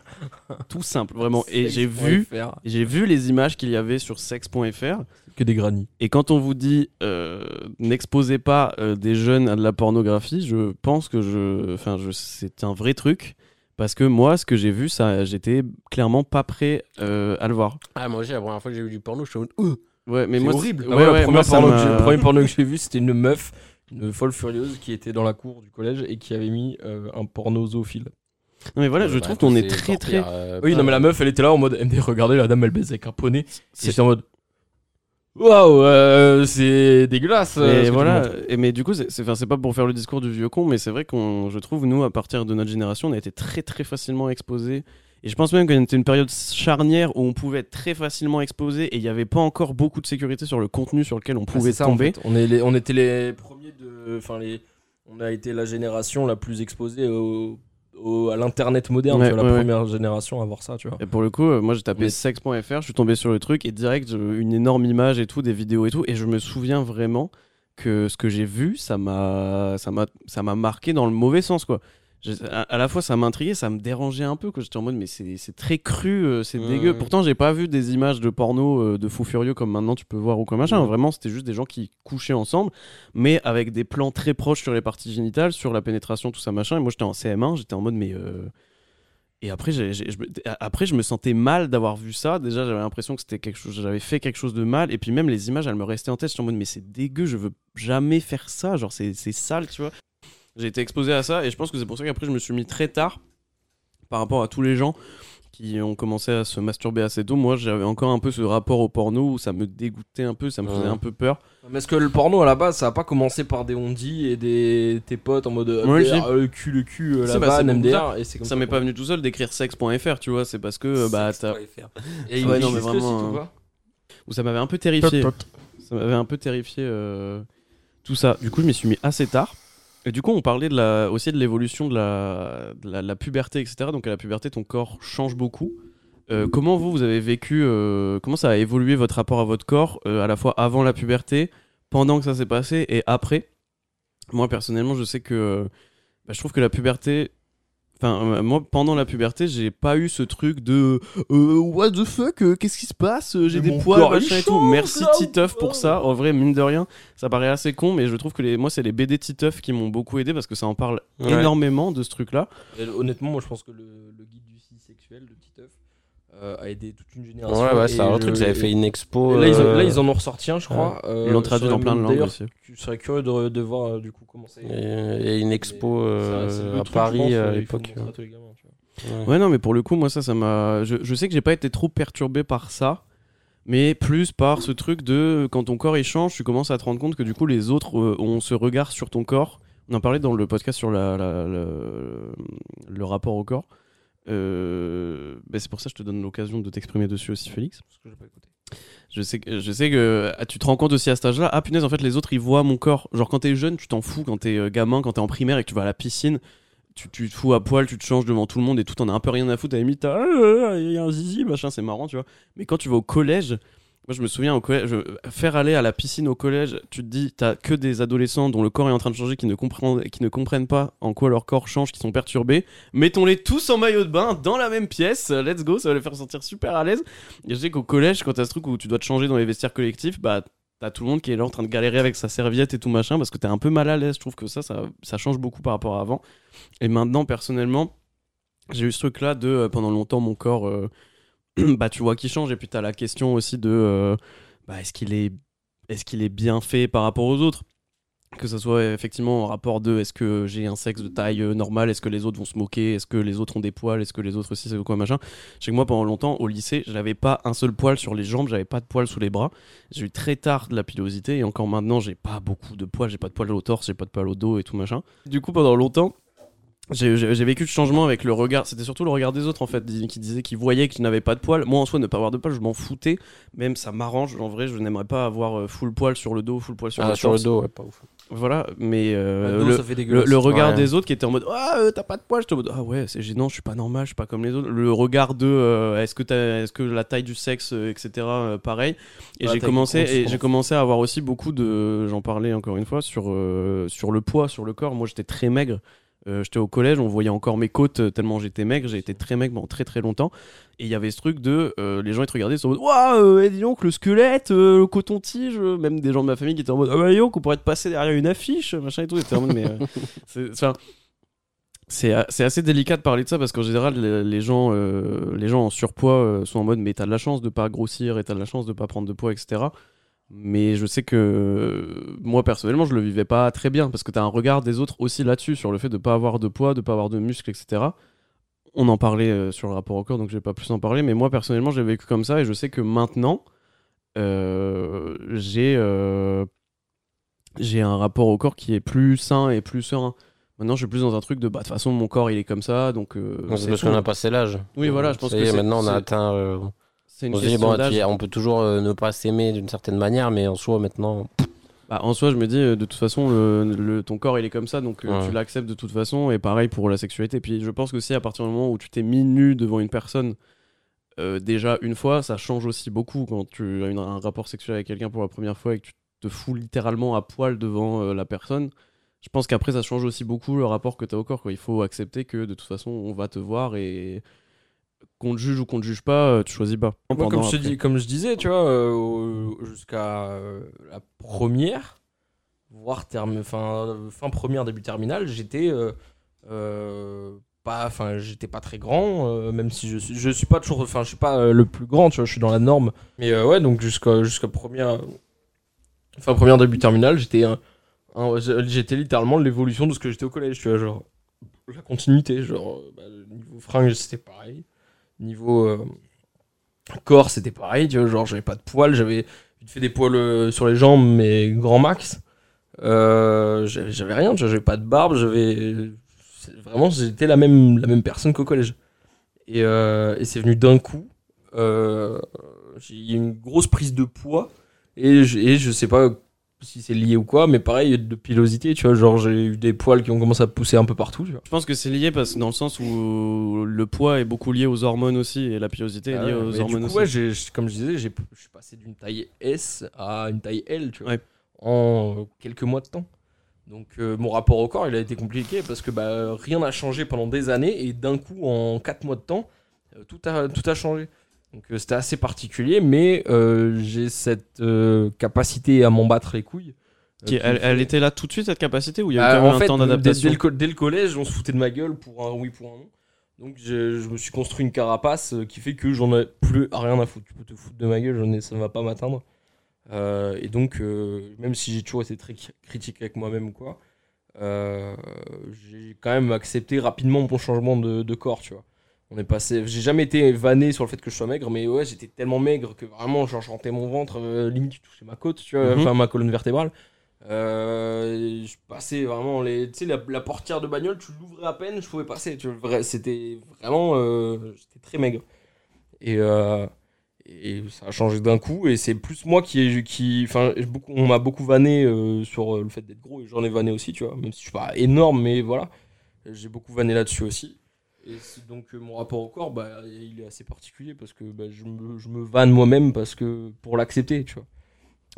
Tout simple, vraiment. Et j'ai vu, j'ai vu les images qu'il y avait sur sexe.fr, que des grannies. et quand on vous dit, euh, n'exposez pas euh, des jeunes à de la pornographie, je pense que je, enfin, je, c'est un vrai truc. Parce que moi, ce que j'ai vu, ça, j'étais clairement pas prêt euh, à le voir. Ah, moi aussi, la première fois que j'ai vu du porno, je suis en mode, Ouh Ouais, mais C'est moi, horrible. Ah ouais, ouais, le premier porno que j'ai vu, c'était une meuf, une folle furieuse qui était dans la cour du collège et qui avait mis euh, un porno zoophile. Non mais voilà, Euh, je bah, trouve qu'on est très très. euh, Oui, non, mais la meuf, elle était là en mode, MD, regardez, la dame, elle baise avec un poney. C'est- C'était en mode. Waouh, euh, c'est dégueulasse. Et voilà. Et mais du coup, c'est c'est- enfin, c'est pas pour faire le discours du vieux con, mais c'est vrai qu'on, je trouve, nous, à partir de notre génération, on a été très très facilement exposés. Et je pense même qu'on était une période charnière où on pouvait être très facilement exposé et il n'y avait pas encore beaucoup de sécurité sur le contenu sur lequel on Ah, pouvait c'est ça, en tomber. fait. On, est les- on était les premiers de. Enfin, les. On a été la génération la plus exposée au, au au- à l'internet moderne, Ouais, tu vois, la ouais, première génération à voir ça, tu vois. Et pour le coup, euh, moi j'ai tapé Mais- sex.fr, je suis tombé sur le truc et direct une énorme image et tout, des vidéos et tout, et je me souviens vraiment que ce que j'ai vu, ça m'a, ça m'a, ça m'a marqué dans le mauvais sens quoi. Je- à, à la fois ça m'intriguait, ça me dérangeait un peu que j'étais en mode mais c'est très cru, euh, c'est Ouais, dégueu. ouais. Pourtant j'ai pas vu des images de porno euh, de fous furieux comme maintenant tu peux voir ou comme machin. Ouais. Vraiment c'était juste des gens qui couchaient ensemble, mais avec des plans très proches sur les parties génitales, sur la pénétration, tout ça machin. Et moi j'étais en CM1, j'étais en mode mais euh, et après, je me, après, je me sentais mal d'avoir vu ça. Déjà, j'avais l'impression que c'était quelque chose, j'avais fait quelque chose de mal. Et puis même les images, elles me restaient en tête. J'étais en mode, mais c'est dégueu, je veux jamais faire ça. Genre, c'est sale, tu vois. J'ai été exposé à ça et je pense que c'est pour ça qu'après, je me suis mis très tard par rapport à tous les gens qui ont commencé à se masturber assez tôt. Moi, j'avais encore un peu ce rapport au porno où ça me dégoûtait un peu, ça me faisait Ouais. un peu peur. Mais est-ce que le porno à la base, ça a pas commencé par des ondis et des tes potes en mode euh, Ouais, MDR, si. le cul, le cul, euh, la bah, c'est vanne, pour MDR, et c'est comme Ça m'est pas venu tout seul d'écrire sex.fr, tu vois. C'est parce que euh, bah, t'as- Et Ouais, non, mais le vraiment, euh, où ça m'avait un peu terrifié. Ça m'avait un peu terrifié euh, tout ça. Du coup, je m'y suis mis assez tard. Du coup, on parlait aussi de l'évolution de la, puberté, etc. Donc à la puberté, ton corps change beaucoup. Euh, comment vous, vous avez vécu, euh, comment ça a évolué votre rapport à votre corps, euh, à la fois avant la puberté, pendant que ça s'est passé et après? Moi, personnellement, je sais que bah, je trouve que la puberté, Enfin, euh, moi, pendant la puberté, j'ai pas eu ce truc de euh, What the fuck, euh, qu'est-ce qui se passe Euh, J'ai des poils, machin et tout. Merci Titeuf ou pour pas ça. En vrai, mine de rien, ça paraît assez con, mais je trouve que les... moi, c'est les BD Titeuf qui m'ont beaucoup aidé parce que ça en parle Ouais. énormément de ce truc-là. Honnêtement, moi je pense que le, le guide du si sexuel de Titeuf a aidé toute une génération. Ouais, ouais, c'est et un truc, ils avaient fait une expo. et là, ils ont- euh, là, ils en ont ressorti un, je crois. Ils Euh, l'ont traduit dans plein de langues D'ailleurs, aussi. je serais curieux de, de voir euh, du coup comment c'est. Il y a une expo euh, à Paris pense, à euh, l'époque. Ouais. Ouais, non, mais pour le coup, moi, ça, ça m'a. Je, je sais que j'ai pas été trop perturbé par ça, mais plus par ce truc de quand ton corps il change, tu commences à te rendre compte que du coup, les autres euh, ont ce regard sur ton corps. On en parlait dans le podcast sur la, la- le, le rapport au corps. Euh, bah, c'est pour ça que je te donne l'occasion de t'exprimer dessus aussi, Félix. Parce que j'ai pas écouté. Je sais que, je sais que ah, tu te rends compte aussi à cet âge-là. Ah punaise, en fait, les autres ils voient mon corps. Genre quand t'es jeune, tu t'en fous. Quand t'es euh, gamin, quand t'es en primaire et que tu vas à la piscine, tu, tu te fous à poil, tu te changes devant tout le monde et tout. T'en as un peu rien à foutre. À la limite, Ah, il y a un zizi, machin, c'est marrant, tu vois. Mais quand tu vas au collège, moi je me souviens au collège, faire aller à la piscine au collège, tu te dis, t'as que des adolescents dont le corps est en train de changer, qui ne comprennent, qui ne comprennent pas en quoi leur corps change, qui sont perturbés. Mettons-les tous en maillot de bain dans la même pièce. Let's go, ça va les faire sentir super à l'aise. Et je sais qu'au collège, quand t'as ce truc où tu dois te changer dans les vestiaires collectifs, bah t'as tout le monde qui est là en train de galérer avec sa serviette et tout machin parce que t'es un peu mal à l'aise. Je trouve que ça, ça, change beaucoup par rapport à avant. Et maintenant, personnellement, j'ai eu ce truc là de euh, pendant longtemps mon corps, euh, bah tu vois qui change et puis t'as la question aussi de euh, bah, est-ce qu'il est, est-ce qu'il est bien fait par rapport aux autres? Que ce soit effectivement en rapport de est-ce que j'ai un sexe de taille euh, normale, est-ce que les autres vont se moquer, est-ce que les autres ont des poils, est-ce que les autres aussi c'est quoi machin? Je sais que moi pendant longtemps au lycée, j'avais pas un seul poil sur les jambes, j'avais pas de poils sous les bras. J'ai eu très tard de la pilosité et encore maintenant j'ai pas beaucoup de poils, j'ai pas de poils au torse, j'ai pas de poils au dos et tout machin. Du coup pendant longtemps j'ai vécu le changement avec le regard, c'était surtout le regard des autres en fait, qui disaient qu'ils voyaient que je n'avais pas de poils. Moi en soi, ne pas avoir de poils, je m'en foutais, même ça m'arrange. En vrai, je n'aimerais pas avoir euh, full poil sur le dos, full poil sur Ah, sur le dos, ouais, pas ouf. Voilà, mais euh, Le dos, le, regard Ouais. des autres qui était en mode Ah, euh, t'as pas de poils, j'étais en mode Ah ouais, c'est gênant, je suis pas normal, je suis pas comme les autres. Le regard de euh, Est-ce que, est-ce que la taille du sexe, etc., euh, pareil. Et Ah, j'ai commencé, et j'ai commencé à avoir aussi beaucoup de. J'en parlais encore une fois sur, euh, sur le poids, sur le corps. Moi j'étais très maigre. Euh, j'étais au collège, on voyait encore mes côtes euh, tellement j'étais maigre. J'ai été très maigre pendant très très longtemps. Et il y avait ce truc de. euh, les gens ils te regardaient, ils sont en mode Waouh, euh, dis donc, le squelette, euh, le coton-tige. Même des gens de ma famille qui étaient en mode Ah bah donc, on pourrait te passer derrière une affiche, machin et tout. Étaient en mode, mais. c'est- enfin, c'est a- c'est assez délicat de parler de ça parce qu'en général, les, les gens, les gens en surpoids sont en mode Mais t'as de la chance de pas grossir et t'as de la chance de pas prendre de poids, etc. Mais je sais que moi personnellement, je le vivais pas très bien parce que t'as un regard des autres aussi là-dessus, sur le fait de pas avoir de poids, de pas avoir de muscles, etc. On en parlait euh, sur le rapport au corps, donc je vais pas plus en parler. Mais moi personnellement, j'ai vécu comme ça et je sais que maintenant, euh, j'ai euh, j'ai un rapport au corps qui est plus sain et plus serein. Maintenant, je suis plus dans un truc de bah de toute façon mon corps il est comme ça, donc C'est parce qu'on a passé l'âge. Oui, voilà, je pense que est, c'est- maintenant on a atteint. C'est une on question bon, d'âge. tu- on peut toujours euh, ne pas s'aimer d'une certaine manière, mais en soi, maintenant, Bah, en soi, je me dis, euh, de toute façon, le, le- ton corps, il est comme ça, donc euh, Ouais. tu l'acceptes de toute façon. Et pareil pour la sexualité. Puis je pense que aussi, à partir du moment où tu t'es mis nu devant une personne, euh, déjà une fois, ça change aussi beaucoup quand tu as une- un rapport sexuel avec quelqu'un pour la première fois et que tu te fous littéralement à poil devant euh, la personne. Je pense qu'après, ça change aussi beaucoup le rapport que tu as au corps. Quoi. Il faut accepter que de toute façon, on va te voir et qu'on te juge ou qu'on te juge pas, euh, tu choisis pas. Moi, comme, je dis, comme je disais, tu vois, euh, jusqu'à euh, la première, voire terme, fin, euh, fin première, début terminale, j'étais euh, euh, pas, enfin, j'étais pas très grand, même si je suis, je suis pas toujours, enfin, je suis pas le plus grand, tu vois, je suis dans la norme. Mais ouais, donc jusqu'à jusqu'à première, fin première, début terminale, j'étais j'étais littéralement l'évolution de ce que j'étais au collège, tu vois, genre la continuité, genre bah, niveau fringues, c'était pareil, niveau euh, corps c'était pareil tu vois genre j'avais pas de poils j'avais fait des poils euh, sur les jambes mais grand max. Euh, j'avais rien j'avais pas de barbe j'avais vraiment j'étais la même la même personne qu'au collège. Et, c'est venu d'un coup j'ai eu une grosse prise de poids et je, et je sais pas si c'est lié ou quoi mais pareil de pilosité tu vois genre j'ai eu des poils qui ont commencé à pousser un peu partout tu vois Je pense que c'est lié parce que dans le sens où le poids est beaucoup lié aux hormones aussi et la pilosité est Ah liée aux mais du hormones coup, aussi. ouais, comme je disais, j'ai- je suis passé d'une taille S à une taille L, tu vois, Ouais. en quelques mois de temps. Donc euh, mon rapport au corps, il a été compliqué parce que bah, rien n'a changé pendant des années et d'un coup, en 4 mois de temps, euh, tout a, tout a changé. Donc euh, c'était assez particulier, mais euh, j'ai cette euh, capacité à m'en battre les couilles. Qui- elle, était là tout de suite cette capacité ou il y a eu quand même en un fait, temps d'adaptation dès le, co- dès le collège, on se foutait de ma gueule pour un oui, pour un non. Donc je, je me suis construit une carapace qui fait que j'en ai plus rien à foutre. Tu peux te foutre de ma gueule, j'en ai, ça ne va pas m'atteindre. Euh, et donc, euh, même si j'ai toujours été très cri- critique avec moi-même quoi, euh, j'ai quand même accepté rapidement mon changement de, de corps, tu vois. On est passé, j'ai jamais été vanné sur le fait que je sois maigre, mais ouais, j'étais tellement maigre que vraiment, genre, je rentais mon ventre, euh, limite, je touchais ma côte, tu vois, Mhm. enfin ma colonne vertébrale. Euh, je passais vraiment les, tu sais, la, la portière de bagnole, tu l'ouvrais à peine, je pouvais passer. Tu vois, vrai- c'était vraiment, euh, j'étais très maigre. Et, et ça a changé d'un coup. Et c'est plus moi qui, qui, enfin, on m'a beaucoup vanné sur le fait d'être gros. Et j'en ai vanné aussi, tu vois. Même si je suis pas énorme, mais voilà, j'ai beaucoup vanné là-dessus aussi. Et donc euh, mon rapport au corps, bah, il est assez particulier parce que bah, je, me, je me vanne moi-même parce que pour l'accepter, tu vois.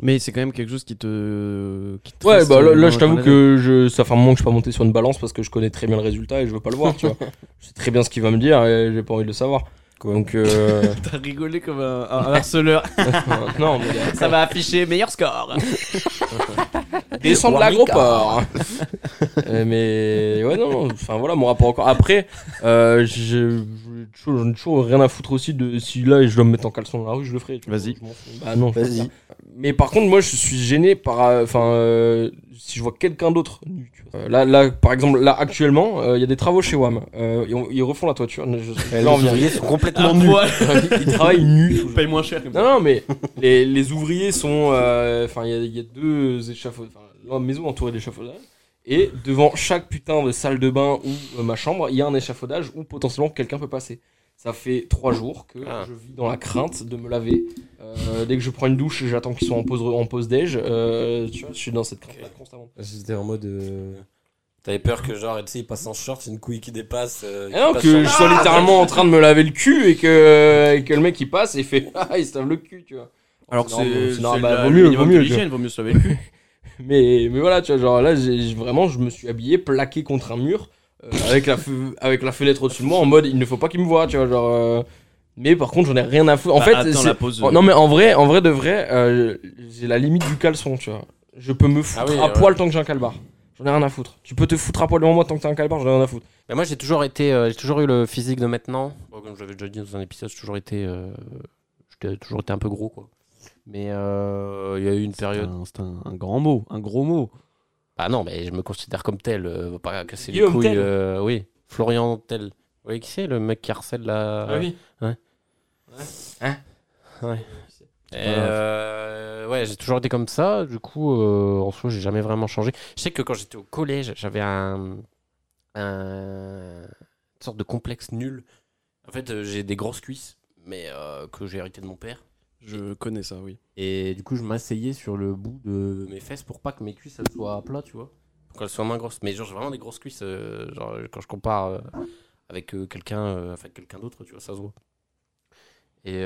Mais c'est quand même quelque chose qui te. Qui te Ouais, bah là, là, je t'avoue que je, ça fait un moment que je suis pas monté sur une balance parce que je connais très bien le résultat et je veux pas le voir, tu vois. Je sais très bien ce qu'il va me dire et j'ai pas envie de le savoir. Donc, euh... T'as rigolé comme un, un harceleur. non, mais Ça va afficher meilleur score. Descendre de l'agroport. Euh, mais ouais, non, enfin voilà, mon rapport corps. Après, euh, je- je- j'en ai toujours rien à foutre aussi de si là je dois me mettre en caleçon dans la rue, je le ferai. Vas-y. Bah non, Vas-y. Mais par contre, moi, je suis gêné par. euh, Enfin, euh, si je vois quelqu'un d'autre. Euh, là, là, par exemple, là, actuellement, euh, il y a des travaux chez WAM. Euh, ils, ont- ils refont la toiture. Je, je- Les là, on vient- ouvriers sont complètement Un nus. ils travaillent nus. Paye moins cher. Non, non, mais les, les ouvriers sont. euh, Enfin, il y a- il y, a deux échafaudages. La maison entourée d'échafaudages. Et devant chaque putain de salle de bain ou euh, ma chambre, il y a un échafaudage où potentiellement quelqu'un peut passer. Ça fait trois jours que Ah. je vis dans la crainte de me laver. Euh, dès que je prends une douche, j'attends qu'ils soient en pause, en pause déj. Euh, tu vois, je suis dans cette crainte constamment. J'étais en mode. euh, T'avais peur que, genre, tu sais, il passe en short, une couille qui dépasse. euh, qui Ah non, passe que je sois littéralement en train de me laver le cul et que, et que le mec il passe et il fait Ah, il se lave le cul, tu vois. Alors que C'est bah, vaut mieux, vaut mieux, vaut mieux se laver le cul. Mais, mais voilà, tu vois, genre là, j'ai vraiment, je me suis habillé plaqué contre un mur euh, avec, la avec la fenêtre au-dessus de moi en mode il ne faut pas qu'il me voit, tu vois, genre. euh, Mais par contre, j'en ai rien à foutre. En Bah, fait, attends, c'est- la pause. oh, non, mais en vrai, en vrai de vrai, euh, j'ai la limite du caleçon, tu vois. Je peux me foutre Ah oui, à ouais. poil tant que j'ai un calbar. J'en ai rien à foutre. Tu peux te foutre à poil devant moi tant que t'as un calbar, j'en ai rien à foutre. Bah, moi, j'ai toujours été, euh, j'ai toujours eu le physique de maintenant. Bon, comme j'avais déjà dit dans un épisode, j'ai toujours été, euh, j'ai toujours été un peu gros, quoi. Mais euh, il y a eu une période. C'est un, un grand mot, un gros mot. Ah non, mais je me considère comme tel. euh, va pas casser les couilles. Euh, oui, Florian Tel. Vous voyez qui c'est, le mec qui harcèle la. Ah oui. Ouais. Et, euh, ouais, j'ai toujours été comme ça. Du coup, euh, en soi, j'ai jamais vraiment changé. Je sais que quand j'étais au collège, j'avais un, un- une sorte de complexe nul. En fait, j'ai des grosses cuisses, mais euh, que j'ai hérité de mon père. Je connais ça, oui. Et du coup, je m'asseyais sur le bout de mes fesses pour pas que mes cuisses elles soient à plat, tu vois. Pour qu'elles soient moins grosses. Mais genre, j'ai vraiment des grosses cuisses. euh, genre, quand je compare euh, avec euh, quelqu'un avec quelqu'un d'autre, tu vois, ça se voit. Et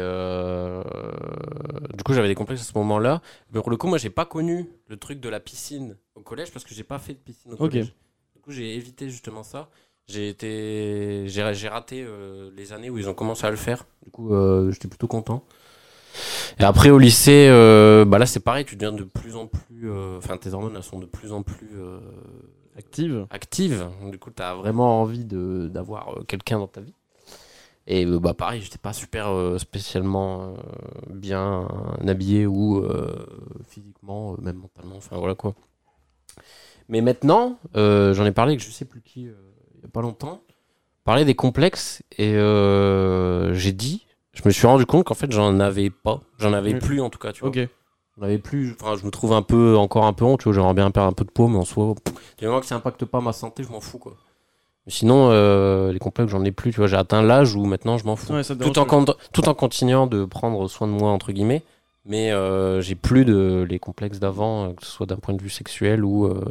du coup, j'avais des complexes à ce moment-là. Mais pour le coup, moi, j'ai pas connu le truc de la piscine au collège parce que j'ai pas fait de piscine au collège. Du coup, j'ai évité justement ça. J'ai été, j'ai raté euh, les années où ils ont commencé à le faire. Du coup, euh, j'étais plutôt content. Et après au lycée, euh, bah là c'est pareil, tu deviens de plus en plus, euh, enfin tes hormones elles sont de plus en plus euh, Active. actives. Du coup, t'as vraiment envie de d'avoir quelqu'un dans ta vie. Et bah pareil, j'étais pas super spécialement bien habillé ou physiquement, même mentalement. Enfin voilà quoi. Mais maintenant, j'en ai parlé avec je sais plus qui il y a pas longtemps. Parler des complexes et j'ai dit, je me suis rendu compte qu'en fait j'en avais pas, j'en avais Oui. plus en tout cas, tu vois. Ok. J'en avais plus, enfin je me trouve un peu encore un peu honte, tu vois, j'aimerais bien perdre un peu de poids, mais en soi, du moment que ça impacte pas ma santé, je m'en fous quoi. Mais sinon, euh, les complexes j'en ai plus, tu vois, j'ai atteint l'âge où maintenant je m'en fous. Ouais, ça te tout, en pas. con- tout en continuant de prendre soin de moi entre guillemets, mais euh, j'ai plus de les complexes d'avant, euh, que ce soit d'un point de vue sexuel ou euh,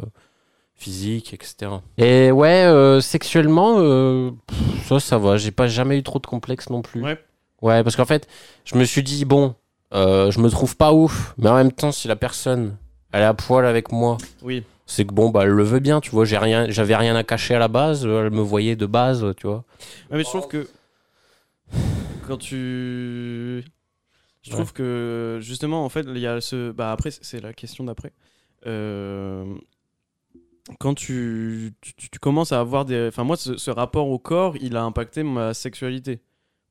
physique, etc. Et ouais, euh, sexuellement, euh, pff, ça, ça va. J'ai pas jamais eu trop de complexes non plus. Ouais. Ouais, parce qu'en fait, je me suis dit bon, euh, je me trouve pas ouf, mais en même temps, si la personne elle est à poil avec moi, Oui. c'est que bon bah elle le veut bien, tu vois. J'ai rien, j'avais rien à cacher à la base. Elle me voyait de base, tu vois. Ouais, mais je trouve que quand tu. Je Ouais. trouve que justement, en fait, il y a ce. Bah, après, c'est la question d'après. Euh, Quand tu, tu, tu commences à avoir des. Enfin, moi, ce, ce rapport au corps, il a impacté ma sexualité.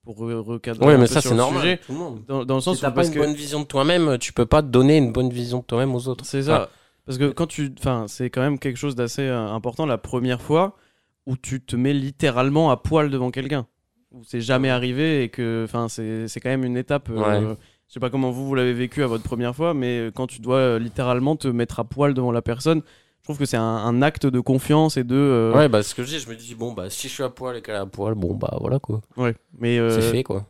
Pour re- recadrer. Oui, un mais peu ça sur c'est le normal. sujet. Tout le monde. Dans, dans le sens Si t'as où. pas Parce une que... bonne vision de toi-même, tu peux pas te donner une bonne vision de toi-même aux autres. C'est ça. Parce que quand tu. Enfin, c'est quand même quelque chose d'assez euh, important la première fois où tu te mets littéralement à poil devant quelqu'un. Où c'est jamais arrivé et que. Enfin, c'est c'est quand même une étape. euh, Ouais. Je sais pas comment vous, vous l'avez vécu à votre première fois, mais euh, quand tu dois euh, littéralement te mettre à poil devant la personne, je trouve que c'est un, un acte de confiance et de. euh, Ouais, bah ce que je dis, je me dis bon bah si je suis à poil et qu'elle est à poil, bon bah voilà quoi. ouais. Mais. euh, C'est fait quoi.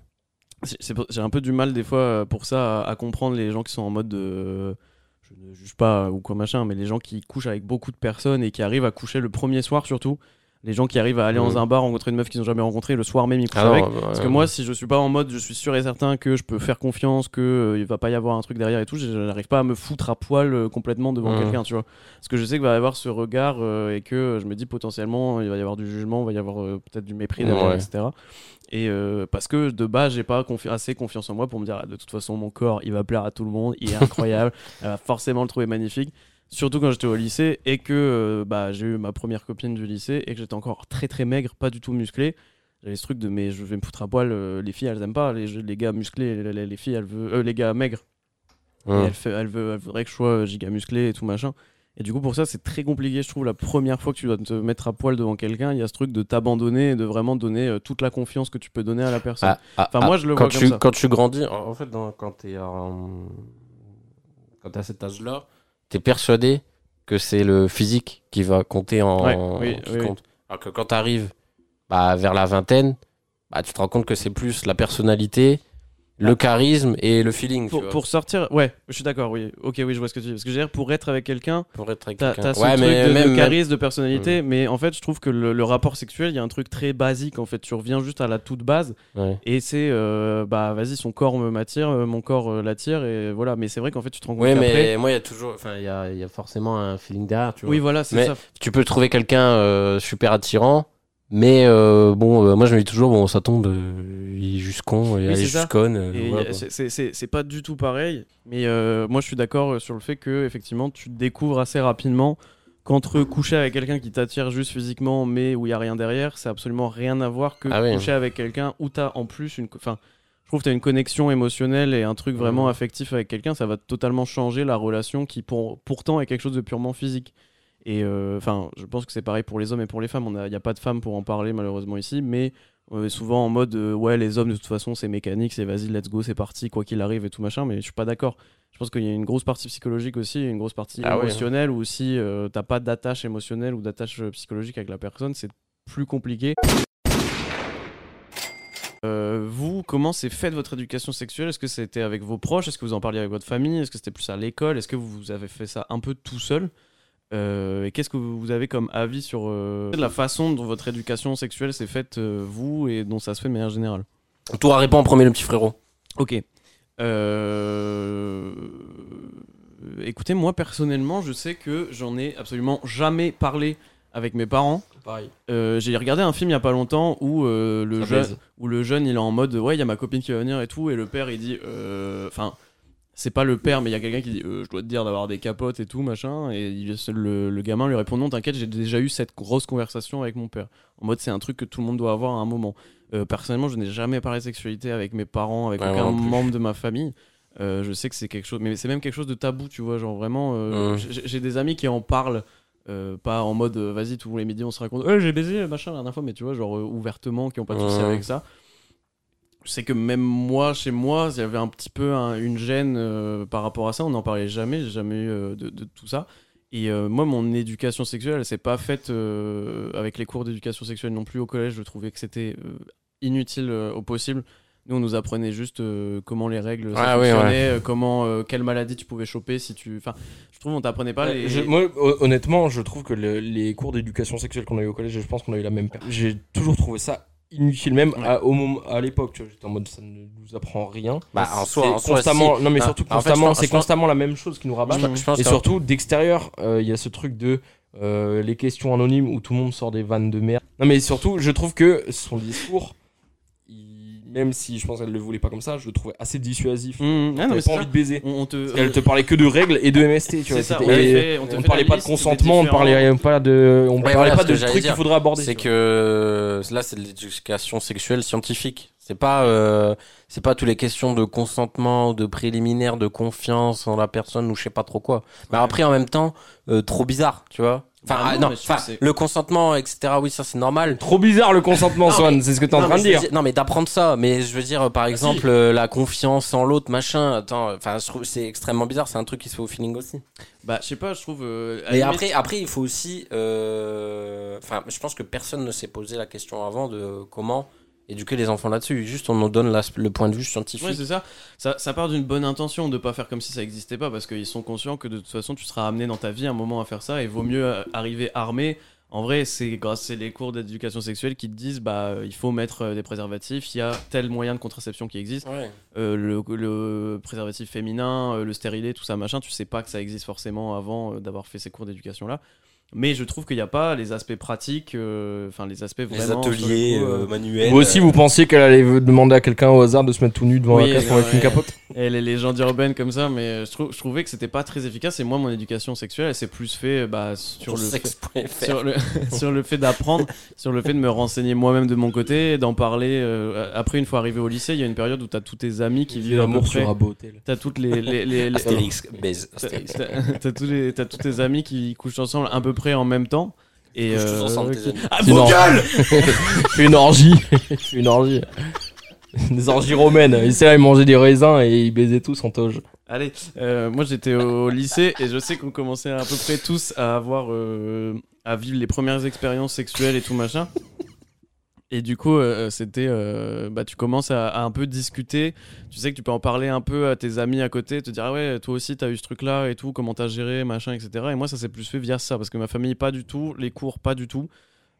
J'ai un peu du mal des fois euh, pour ça à, à comprendre les gens qui sont en mode de. Je ne juge pas euh, ou quoi machin, mais les gens qui couchent avec beaucoup de personnes et qui arrivent à coucher le premier soir surtout. Les gens qui arrivent à aller dans un bar rencontrer une meuf qu'ils n'ont jamais rencontrée le soir même ils couchent Ah non, avec. euh, Parce que ouais. moi, si je suis pas en mode, je suis sûr et certain que je peux faire confiance, que euh, il va pas y avoir un truc derrière et tout, je n'arrive pas à me foutre à poil euh, complètement devant Mhm. quelqu'un, tu vois. Parce que je sais qu'il va y avoir ce regard euh, et que euh, je me dis potentiellement il va y avoir du jugement, il va y avoir peut-être du mépris derrière, Ouais. etc. Et parce que de base, j'ai pas confi- assez confiance en moi pour me dire ah, de toute façon mon corps, il va plaire à tout le monde, il est incroyable, elle va forcément le trouver magnifique. Surtout quand j'étais au lycée et que euh, bah, j'ai eu ma première copine du lycée et que j'étais encore très très maigre, pas du tout musclé. J'avais ce truc de mais je vais me foutre à poil, euh, les filles elles aiment pas, les, les gars musclés, les, les- les filles elles veulent, euh, les gars maigres, et Hum. elle, fait, elle, veut, elle voudrait que je sois giga musclé et tout machin. Et du coup, pour ça, c'est très compliqué, je trouve, la première fois que tu dois te mettre à poil devant quelqu'un, il y a ce truc de t'abandonner et de vraiment donner toute la confiance que tu peux donner à la personne. Ah, ah, Enfin, ah, moi, je le quand vois tu, comme ça. Quand tu grandis, en en fait, dans- quand t'es quand t'es à cet âge-là, t'es persuadé que c'est le physique qui va compter en. Ouais, oui, qui oui, oui. compte. Alors que quand t'arrives bah, vers la vingtaine, bah, tu te rends compte que c'est plus la personnalité, le charisme et le feeling. tu Pour, vois, pour sortir, ouais, je suis d'accord, oui. Ok, oui, je vois ce que tu dis. Parce que je veux dire, pour être avec quelqu'un, pour être avec t'as quelqu'un. t'as ce Ouais, truc mais de, même- charisme, de personnalité, mais en fait, je trouve que le, le rapport sexuel, il y a un truc très basique, en fait. Tu reviens juste à la toute base, Ouais. et c'est, euh, bah, vas-y, son corps me m'attire, euh, mon corps euh, l'attire, et voilà. Mais c'est vrai qu'en fait, tu te rends compte qu'après- mais moi, il y a toujours. Enfin, il y a, il y a forcément un feeling derrière, tu vois. Oui, voilà, c'est ça. tu peux trouver quelqu'un euh, super attirant, mais euh, bon, euh, moi je me dis toujours, bon, ça tombe, euh, il est juste con, et elle c'est est juste euh, c'est- pas du tout pareil, mais euh, moi je suis d'accord euh, sur le fait que effectivement tu découvres assez rapidement qu'entre coucher avec quelqu'un qui t'attire juste physiquement mais où il y a rien derrière, c'est absolument rien à voir que Ah oui. coucher avec quelqu'un où t'as en plus une, enfin je trouve que t'as une connexion émotionnelle et un truc vraiment Mhm. affectif avec quelqu'un, ça va totalement changer la relation qui pour, pourtant est quelque chose de purement physique. Et euh, enfin, je pense que c'est pareil pour les hommes et pour les femmes. Il n'y a pas de femmes pour en parler malheureusement ici, mais on est souvent en mode euh, ouais, les hommes de toute façon c'est mécanique, c'est vas-y, let's go, c'est parti, quoi qu'il arrive et tout machin. Mais je suis pas d'accord. Je pense qu'il y a une grosse partie psychologique aussi, une grosse partie Ah ouais. émotionnelle où si euh, t'as pas d'attache émotionnelle ou d'attache euh, psychologique avec la personne, c'est plus compliqué. Euh, vous, comment s'est faite votre éducation sexuelle? Est-ce que c'était avec vos proches? Est-ce que vous en parliez avec votre famille? Est-ce que c'était plus à l'école? Est-ce que vous avez fait ça un peu tout seul? Euh, Et qu'est-ce que vous avez comme avis sur euh, la façon dont votre éducation sexuelle s'est faite, euh, vous, et dont ça se fait de manière générale? Toi, réponds en premier, le petit frérot. Ok. Euh, Écoutez, moi personnellement, je sais que j'en ai absolument jamais parlé avec mes parents. Pareil. Euh, J'ai regardé un film il y a pas longtemps où euh, le jeune, où le jeune il est en mode ouais il y a ma copine qui va venir et tout et le père il dit euh, enfin c'est pas le père mais il y a quelqu'un qui dit euh, je dois te dire d'avoir des capotes et tout machin. Et il- le, le gamin lui répond non t'inquiète j'ai déjà eu cette grosse conversation avec mon père. En mode c'est un truc que tout le monde doit avoir à un moment. Euh, personnellement je n'ai jamais parlé de sexualité avec mes parents avec Ouais, aucun membre de ma famille. Euh, je sais que c'est quelque chose mais c'est même quelque chose de tabou tu vois genre vraiment j'ai des amis qui en parlent euh, pas en mode euh, vas-y tous les midis on se raconte Euh, j'ai baisé machin la dernière fois mais tu vois genre ouvertement qui ont pas de soucis avec ça sais que même moi chez moi il y avait un petit peu un- une gêne euh, par rapport à ça. On n'en parlait jamais j'ai jamais eu euh, de, de tout ça. Et euh, moi mon éducation sexuelle elle s'est pas faite avec les cours d'éducation sexuelle non plus au collège. Je trouvais que c'était inutile au possible. Nous on nous apprenait juste comment les règles ça Ah oui, comment quelle maladie tu pouvais choper si tu enfin je trouve on t'apprenait pas les Je- moi, ho- honnêtement, je trouve que le- les cours d'éducation sexuelle qu'on a eu au collège, je pense qu'on a eu la même. J'ai toujours trouvé ça inutile, même Ouais. à, au moment, à l'époque. tu vois, J'étais en mode, ça ne nous apprend rien. Bah, en C'est soi- en soi, constamment. Non, mais Ah, surtout en fait, je constamment, c'est constamment la même chose qui nous rabat. Je pense- je pense Et que- surtout, d'extérieur, euh, il y a ce truc de euh, les questions anonymes où tout le monde sort des vannes de merde. Non, mais surtout, je trouve que son discours, même si je pense qu'elle le voulait pas comme ça, je le trouvais assez dissuasif. Mmh, ah non, mais pas envie ça. de baiser. on, on te Parce qu'elle te parlait que de règles et de MST, tu vois. C'est ça, c'était- on fait- fait parlait la pas de consentement, on parlait pas de, on Ouais, parlait voilà pas de trucs qu'il faudrait aborder. C'est que là, c'est de l'éducation sexuelle scientifique. C'est pas, euh, c'est pas toutes les questions de consentement, de préliminaire, de confiance en la personne ou je sais pas trop quoi. Mais après, en même temps, euh, trop bizarre, tu vois. Enfin, Bah ah, non, enfin, le consentement, etc. Oui, ça c'est normal. Trop bizarre le consentement, Non, Swan, c'est ce que t'es en train de dire. Non, mais d'apprendre ça. Mais je veux dire, par exemple, euh, la confiance en l'autre, machin. Attends, enfin, je trouve c'est extrêmement bizarre. C'est un truc qui se fait au feeling aussi. bah je sais pas je trouve euh, Et limite- après, après, il faut aussi. euh, Enfin, je pense que personne ne s'est posé la question avant de comment éduquer les enfants là-dessus. Juste, on nous donne la- le point de vue scientifique. Ouais, c'est ça. ça. Ça part d'une bonne intention de pas faire comme si ça existait pas parce qu'ils sont conscients que de toute façon tu seras amené dans ta vie un moment à faire ça et vaut mieux euh, arriver armé. En vrai, c'est grâce à les cours d'éducation sexuelle qui te disent bah euh, il faut mettre euh, des préservatifs, il y a tel moyen de contraception qui existe. Ouais. Euh, le, le préservatif féminin, le stérilet, tout ça machin, tu sais pas que ça existe forcément avant d'avoir fait ces cours d'éducation là. Mais je trouve qu'il n'y a pas les aspects pratiques, euh, enfin les aspects Les vraiment. sur ateliers coup, euh, euh, manuels. Vous aussi, vous pensiez qu'elle allait vous demander à quelqu'un au hasard de se mettre tout nu devant Oui, la classe pour mettre une capote Et les légendes urbaines comme ça, mais je, trou- je trouvais que c'était pas très efficace. Et moi, mon éducation sexuelle, elle s'est plus fait bah, sur, le fait, sur, le, sur le fait d'apprendre, sur le fait de me renseigner moi-même de mon côté, d'en parler. euh, après, une fois arrivé au lycée, il y a une période où t'as tous tes amis qui vivent L'amour sur un beau hôtel. T'as toutes les, les, les- les- Astérix, baise. t'as- tous les, tes amis qui couchent ensemble à peu près en même temps. Et euh, amis. Ah, une une orgie. une orgie. Des orgies romaines. Ils là, ils mangeaient des raisins et ils baisaient tous en toge. Allez, euh, moi j'étais au lycée et je sais qu'on commençait à peu près tous à avoir euh, à vivre les premières expériences sexuelles et tout machin. Et du coup, euh, c'était, euh, bah, tu commences à, un peu discuter. Tu sais que tu peux en parler un peu à tes amis à côté, te dire ah ouais, toi aussi t'as eu ce truc-là et tout, comment t'as géré, machin, etc. Et moi, ça s'est plus fait via ça parce que ma famille pas du tout, les cours pas du tout.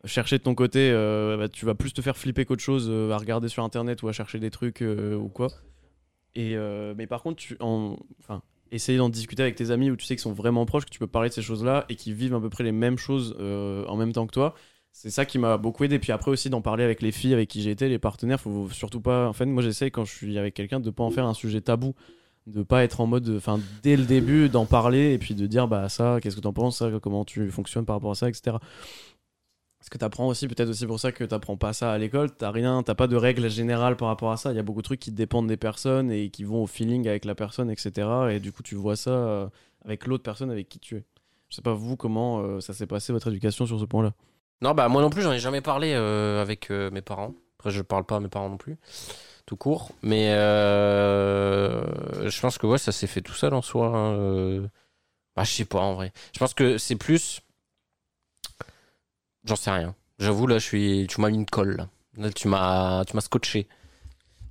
Chercher de ton côté, euh, bah, tu vas plus te faire flipper qu'autre chose euh, à regarder sur internet ou à chercher des trucs euh, ou quoi. Et euh, mais par contre, tu, en, enfin, essayer d'en discuter avec tes amis où tu sais qu'ils sont vraiment proches, que tu peux parler de ces choses-là et qui vivent à peu près les mêmes choses euh, en même temps que toi. C'est ça qui m'a beaucoup aidé. Puis après aussi d'en parler avec les filles avec qui j'étais, les partenaires. Faut surtout pas. En fait, moi j'essaye quand je suis avec quelqu'un de pas en faire un sujet tabou, de pas être en mode, enfin dès le début d'en parler et puis de dire bah ça, qu'est-ce que t'en penses, ça, comment tu fonctionnes par rapport à ça, etc. Parce que t'apprends aussi, peut-être aussi pour ça que t'apprends pas ça à l'école. T'as rien, t'as pas de règles générales par rapport à ça. Il y a beaucoup de trucs qui dépendent des personnes et qui vont au feeling avec la personne, etc. Et du coup, tu vois ça euh, avec l'autre personne avec qui tu es. Je sais pas vous comment euh, ça s'est passé votre éducation sur ce point-là? Non, bah moi non plus, j'en ai jamais parlé euh, avec euh, mes parents. Après, je parle pas à mes parents non plus, tout court. Mais euh, je pense que ouais, ça s'est fait tout seul en soi. hein. Bah, je sais pas en vrai. Je pense que c'est plus. J'en sais rien. J'avoue, là, je suis. Tu m'as mis une colle. Là, Là, tu m'as, tu m'as scotché.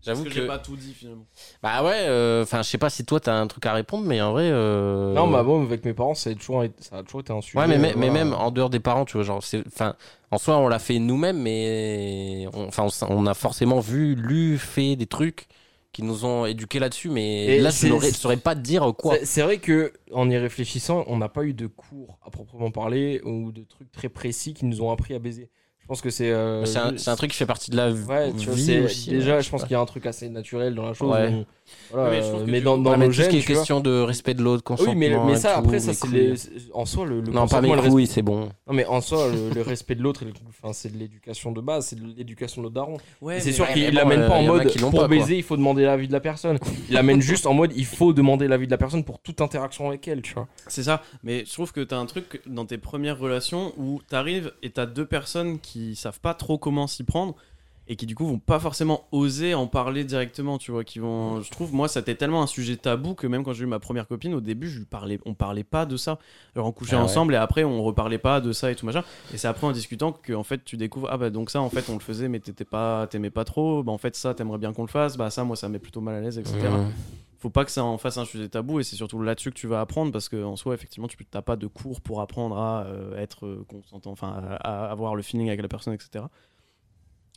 J'avoue Parce que. j'ai pas tout dit finalement. Bah ouais, euh, enfin, je sais pas si toi t'as un truc à répondre, mais en vrai. euh, Non, bah bon, avec mes parents, ça a toujours, été- ça a toujours été un sujet. Ouais, mais, euh, mais, même en dehors des parents, tu vois, genre, c'est, enfin, en soi, on l'a fait nous-mêmes, mais on, enfin, on, a forcément vu, lu, fait des trucs qui nous ont éduqués là-dessus, mais Et là, je ne saurais pas te dire quoi. C'est- C'est vrai que en y réfléchissant, on n'a pas eu de cours à proprement parler ou de trucs très précis qui nous ont appris à baiser. Je pense que c'est. euh, C'est un, un truc qui fait partie de la Ouais, tu vois, vie aussi. déjà, je pense qu'il y a un truc assez naturel dans la chose. Ouais. Voilà, mais je euh, que mais dans, dans nos tout ce gènes, qui est vois. question de respect de l'autre, consentement. Oui, mais, ça, tout, après, ça, mes c'est les... en soi le, le Non, pas mes le couilles, c'est bon. Non, mais en soi, le, le respect de l'autre, enfin, c'est de l'éducation de base, c'est de l'éducation de notre daron. Ouais, c'est sûr qu'il l'amène bon, pas euh, en mode pour baiser, il faut demander l'avis de la personne. Il l'amène juste en mode il faut demander l'avis de la personne pour toute interaction avec elle, tu vois. C'est ça, mais je trouve que t'as un truc dans tes premières relations où t'arrives et t'as deux personnes qui savent pas trop comment s'y prendre et qui du coup vont pas forcément oser en parler directement, tu vois, qui vont... Je trouve, moi, c'était tellement un sujet tabou que même quand j'ai eu ma première copine, au début, je lui parlais, on parlait pas de ça. Alors on couchait Ah ouais. ensemble et après on reparlait pas de ça et tout machin. Et c'est après en discutant que en fait tu découvres, ah bah donc ça en fait on le faisait mais t'étais pas, t'aimais pas trop, bah en fait ça t'aimerais bien qu'on le fasse, bah ça moi ça met plutôt mal à l'aise, etc Mmh. faut pas que ça en fasse un sujet tabou et c'est surtout là-dessus que tu vas apprendre parce que en soi effectivement tu n'as pas de cours pour apprendre à euh, être euh, consentant enfin à, à avoir le feeling avec la personne etc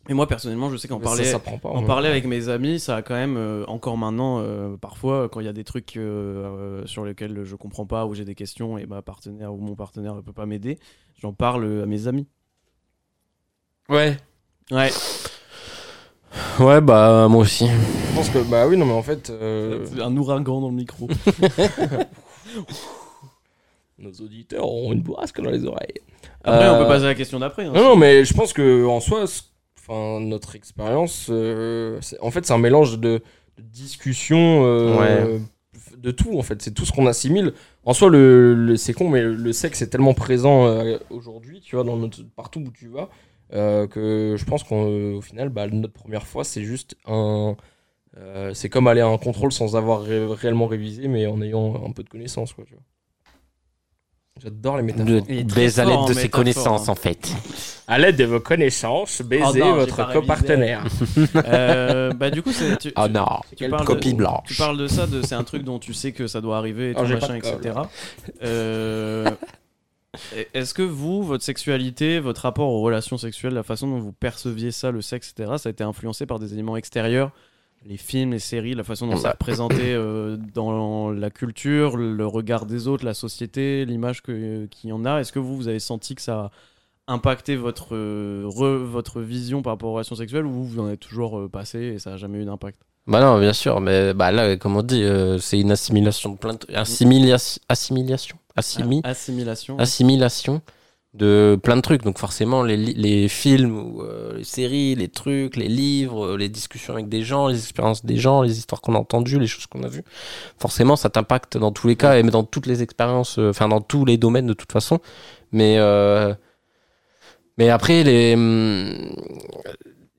et moi personnellement je sais qu'en parler ça, ça prend pas. en ouais. parler avec mes amis ça a quand même euh, encore maintenant euh, parfois quand il y a des trucs euh, euh, sur lesquels je comprends pas ou j'ai des questions et ma partenaire ou mon partenaire ne peut pas m'aider j'en parle à mes amis Ouais. ouais Ouais, bah, moi aussi. Je pense que, bah oui, non, mais en fait. euh, un ouragan dans le micro Nos auditeurs ont une bourrasque dans les oreilles. après on peut passer à la question d'après hein. Non, non, mais je pense que en soi, c- enfin, notre expérience, euh, en fait, c'est un mélange de, de discussions, euh, Ouais. de tout, en fait. C'est tout ce qu'on assimile. En soi, le, le- c'est con, mais le sexe est tellement présent euh, aujourd'hui, tu vois, dans notre, partout où tu vas, que je pense qu'au final, bah, notre première fois, c'est juste un. c'est comme aller à un contrôle sans avoir ré- réellement révisé, mais en ayant un peu de connaissances, quoi, tu vois. J'adore les métaphores. Baise à l'aide de ses connaissances, hein. en fait. À l'aide de vos connaissances, baisez Oh non, votre copartenaire. Euh, bah du coup c'est tu- Oh non. tu parles Copie de- blanche. Tu parles de ça, de, c'est un truc dont tu sais que ça doit arriver, et Oh, tout machin, etc. Euh, Est-ce que vous, votre sexualité, votre rapport aux relations sexuelles, la façon dont vous perceviez ça, le sexe, etc., ça a été influencé par des éléments extérieurs les films, les séries, la façon dont c'est représenté euh, dans la culture, le regard des autres, la société, l'image qu'il y en a. Est-ce que vous, vous avez senti que ça a impacté votre, euh, re- votre vision par rapport aux relations sexuelles ou vous en êtes toujours euh, passé et ça n'a jamais eu d'impact? Bah non, bien sûr, mais bah là, comme on dit, euh, c'est une assimilation de plein de. Assimilia- assimilation Assimi- Ah, Assimilation. Assimilation de plein de trucs. Donc forcément, les, les films, ou, euh, les séries, les trucs, les livres, euh, les discussions avec des gens, les expériences des gens, les histoires qu'on a entendues, les choses qu'on a vues, forcément, ça t'impacte dans tous les cas et dans toutes les expériences, euh, enfin dans tous les domaines de toute façon. Mais euh, mais après, les hum,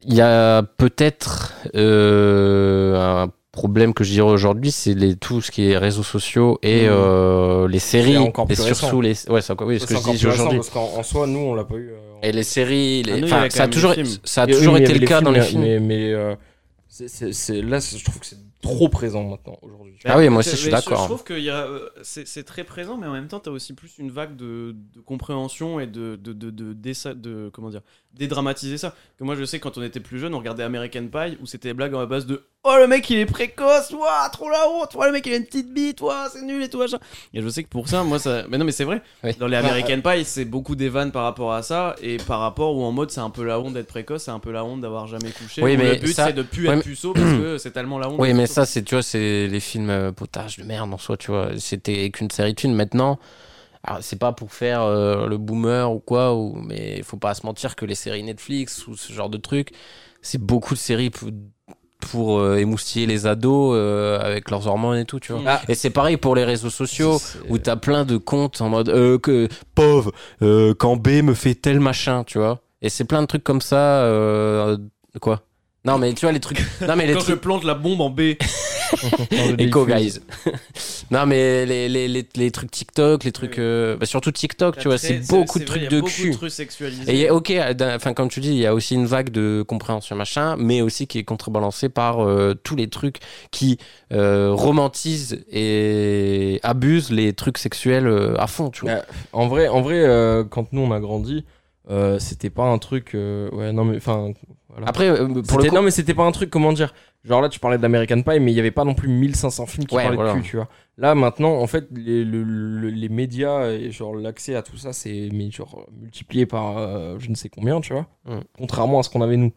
il y a peut-être euh, un problème que je dirais aujourd'hui, c'est les, tout ce qui est réseaux sociaux et Mhm. euh, les séries, et surtout les, ouais, c'est encore, oui, ce que je dis aujourd'hui. Parce qu'en en soi, nous, on l'a pas eu. euh, Et les séries, les... Ah, nous, enfin, ça a toujours, ça a oui, toujours été le cas dans les films. Mais, mais euh, c'est- c'est- c'est- là, c'est- je trouve que c'est trop présent maintenant, aujourd'hui. Ah oui, moi aussi, Mais je suis Je d'accord. trouve que il y a, c'est c'est très présent, mais en même temps, tu as aussi plus une vague de, de compréhension et de, de, de, de, d'essa- de- comment dire, dédramatiser ça. Que moi, je sais, quand on était plus jeune, on regardait American Pie où c'était des blagues à la base de Oh, le mec, il est précoce, ouah, trop la honte, ouah, le mec, il a une petite bite, ouah, c'est nul et tout, machin. Et je sais que pour ça, moi, ça. Mais non, mais c'est vrai. Oui. Dans les American Pie, c'est beaucoup des vannes par rapport à ça, et par rapport où en mode, c'est un peu la honte d'être précoce, c'est un peu la honte d'avoir jamais couché. Oui, mais le but, ça- c'est de plus ouais, être mais- puceau parce que c'est tellement la honte. Oui, mais puceau. ça, c'est, tu vois, c'est les films euh, potage de merde en soi, tu vois. C'était qu'une série de films. Maintenant, alors, c'est pas pour faire euh, le boomer ou quoi, ou, mais il faut pas se mentir que les séries Netflix ou ce genre de trucs, c'est beaucoup de séries pour, euh, émoustiller les ados euh, avec leurs hormones et tout, tu vois. Ah. Et c'est pareil pour les réseaux sociaux. Où t'as plein de comptes en mode euh, que pauvre euh, quand B me fait tel machin tu vois et c'est plein de trucs comme ça euh, quoi Non, mais tu vois, les trucs. Non, mais les Quand je plante la bombe en B. Echo, guys. non, mais les, les, les, les trucs TikTok, les trucs. euh, bah, surtout TikTok, tu vois, c'est beaucoup de trucs de cul. trucs sexualisés. Et ok, d'un- enfin comme tu dis, il y a aussi une vague de compréhension machin, mais aussi qui est contrebalancée par euh, tous les trucs qui euh, romantisent et abusent les trucs sexuels euh, à fond, tu vois. En vrai, en vrai euh, quand nous on a grandi, euh, c'était pas un truc. euh, ouais, non, mais enfin. Voilà. Après, euh, pour le C'était- coup, Non, mais c'était pas un truc, comment dire Genre là, tu parlais d'American Pie, mais il y avait pas non plus 1500 films qui Ouais, parlaient voilà. de cul, tu vois. Là, maintenant, en fait, les, le- le- les médias et genre l'accès à tout ça, c'est genre multiplié par euh, je ne sais combien, tu vois. Mm. Contrairement à ce qu'on avait nous.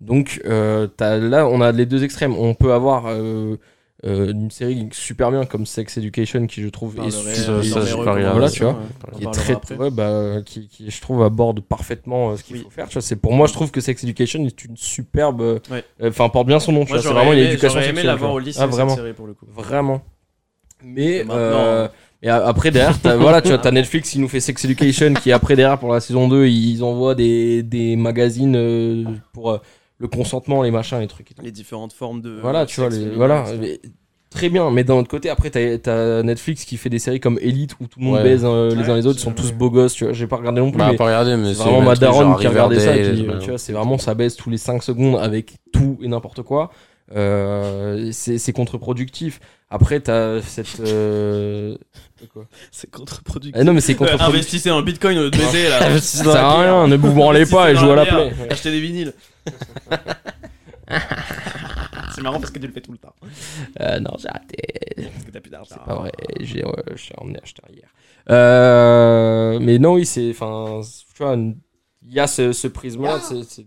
Donc euh, t'as- là, on a les deux extrêmes. On peut avoir euh, euh, une série super bien comme Sex Education, qui je trouve est. On qui est très ouais, bah, qui, qui, je trouve aborde parfaitement euh, ce qu'il Oui. faut faire tu vois. C'est pour moi je trouve que Sex Education est une superbe euh, enfin porte bien son nom tu Moi, vois. C'est vraiment une éducation aimé sexuelle la voir tu au lycée, ah, cette vraiment. série, pour le coup. vraiment. Mais Et euh, après derrière t'as, voilà tu vois t'as Netflix qui nous fait Sex Education qui après derrière pour la saison 2 ils envoient des, des magazines euh, pour euh, le consentement les machins les trucs et tout. Les différentes formes de. voilà tu vois les, voilà mais très bien mais d'un autre côté après t'as, Netflix qui fait des séries comme Elite où tout le monde Ouais. baise euh, les Ouais, uns les autres ils sont tous beaux gosses tu vois j'ai pas regardé non plus bah, mais pas regarder, mais c'est vraiment ma daronne qui a regardé ça Riverdale, qui, euh, tu vois c'est vraiment ça baisse tous les 5 secondes avec tout et n'importe quoi Euh, c'est, contre-productif après t'as cette euh, quoi? C'est contre-productif. Ah non mais c'est Euh, contre-productif investissez dans le bitcoin au lieu de baiser là. ça sert à rien ne vous branlez pas et jouez à la play Achetez des vinyles. C'est marrant parce que tu le fais tout le temps. Euh, non j'ai arrêté Parce que t'as plus d'argent. C'est pas vrai, j'ai ouais, j'ai emmené acheter hier. Euh, mais non, oui, c'est. Enfin, tu vois, il y a ce, ce prisme-là. c'est- c'est-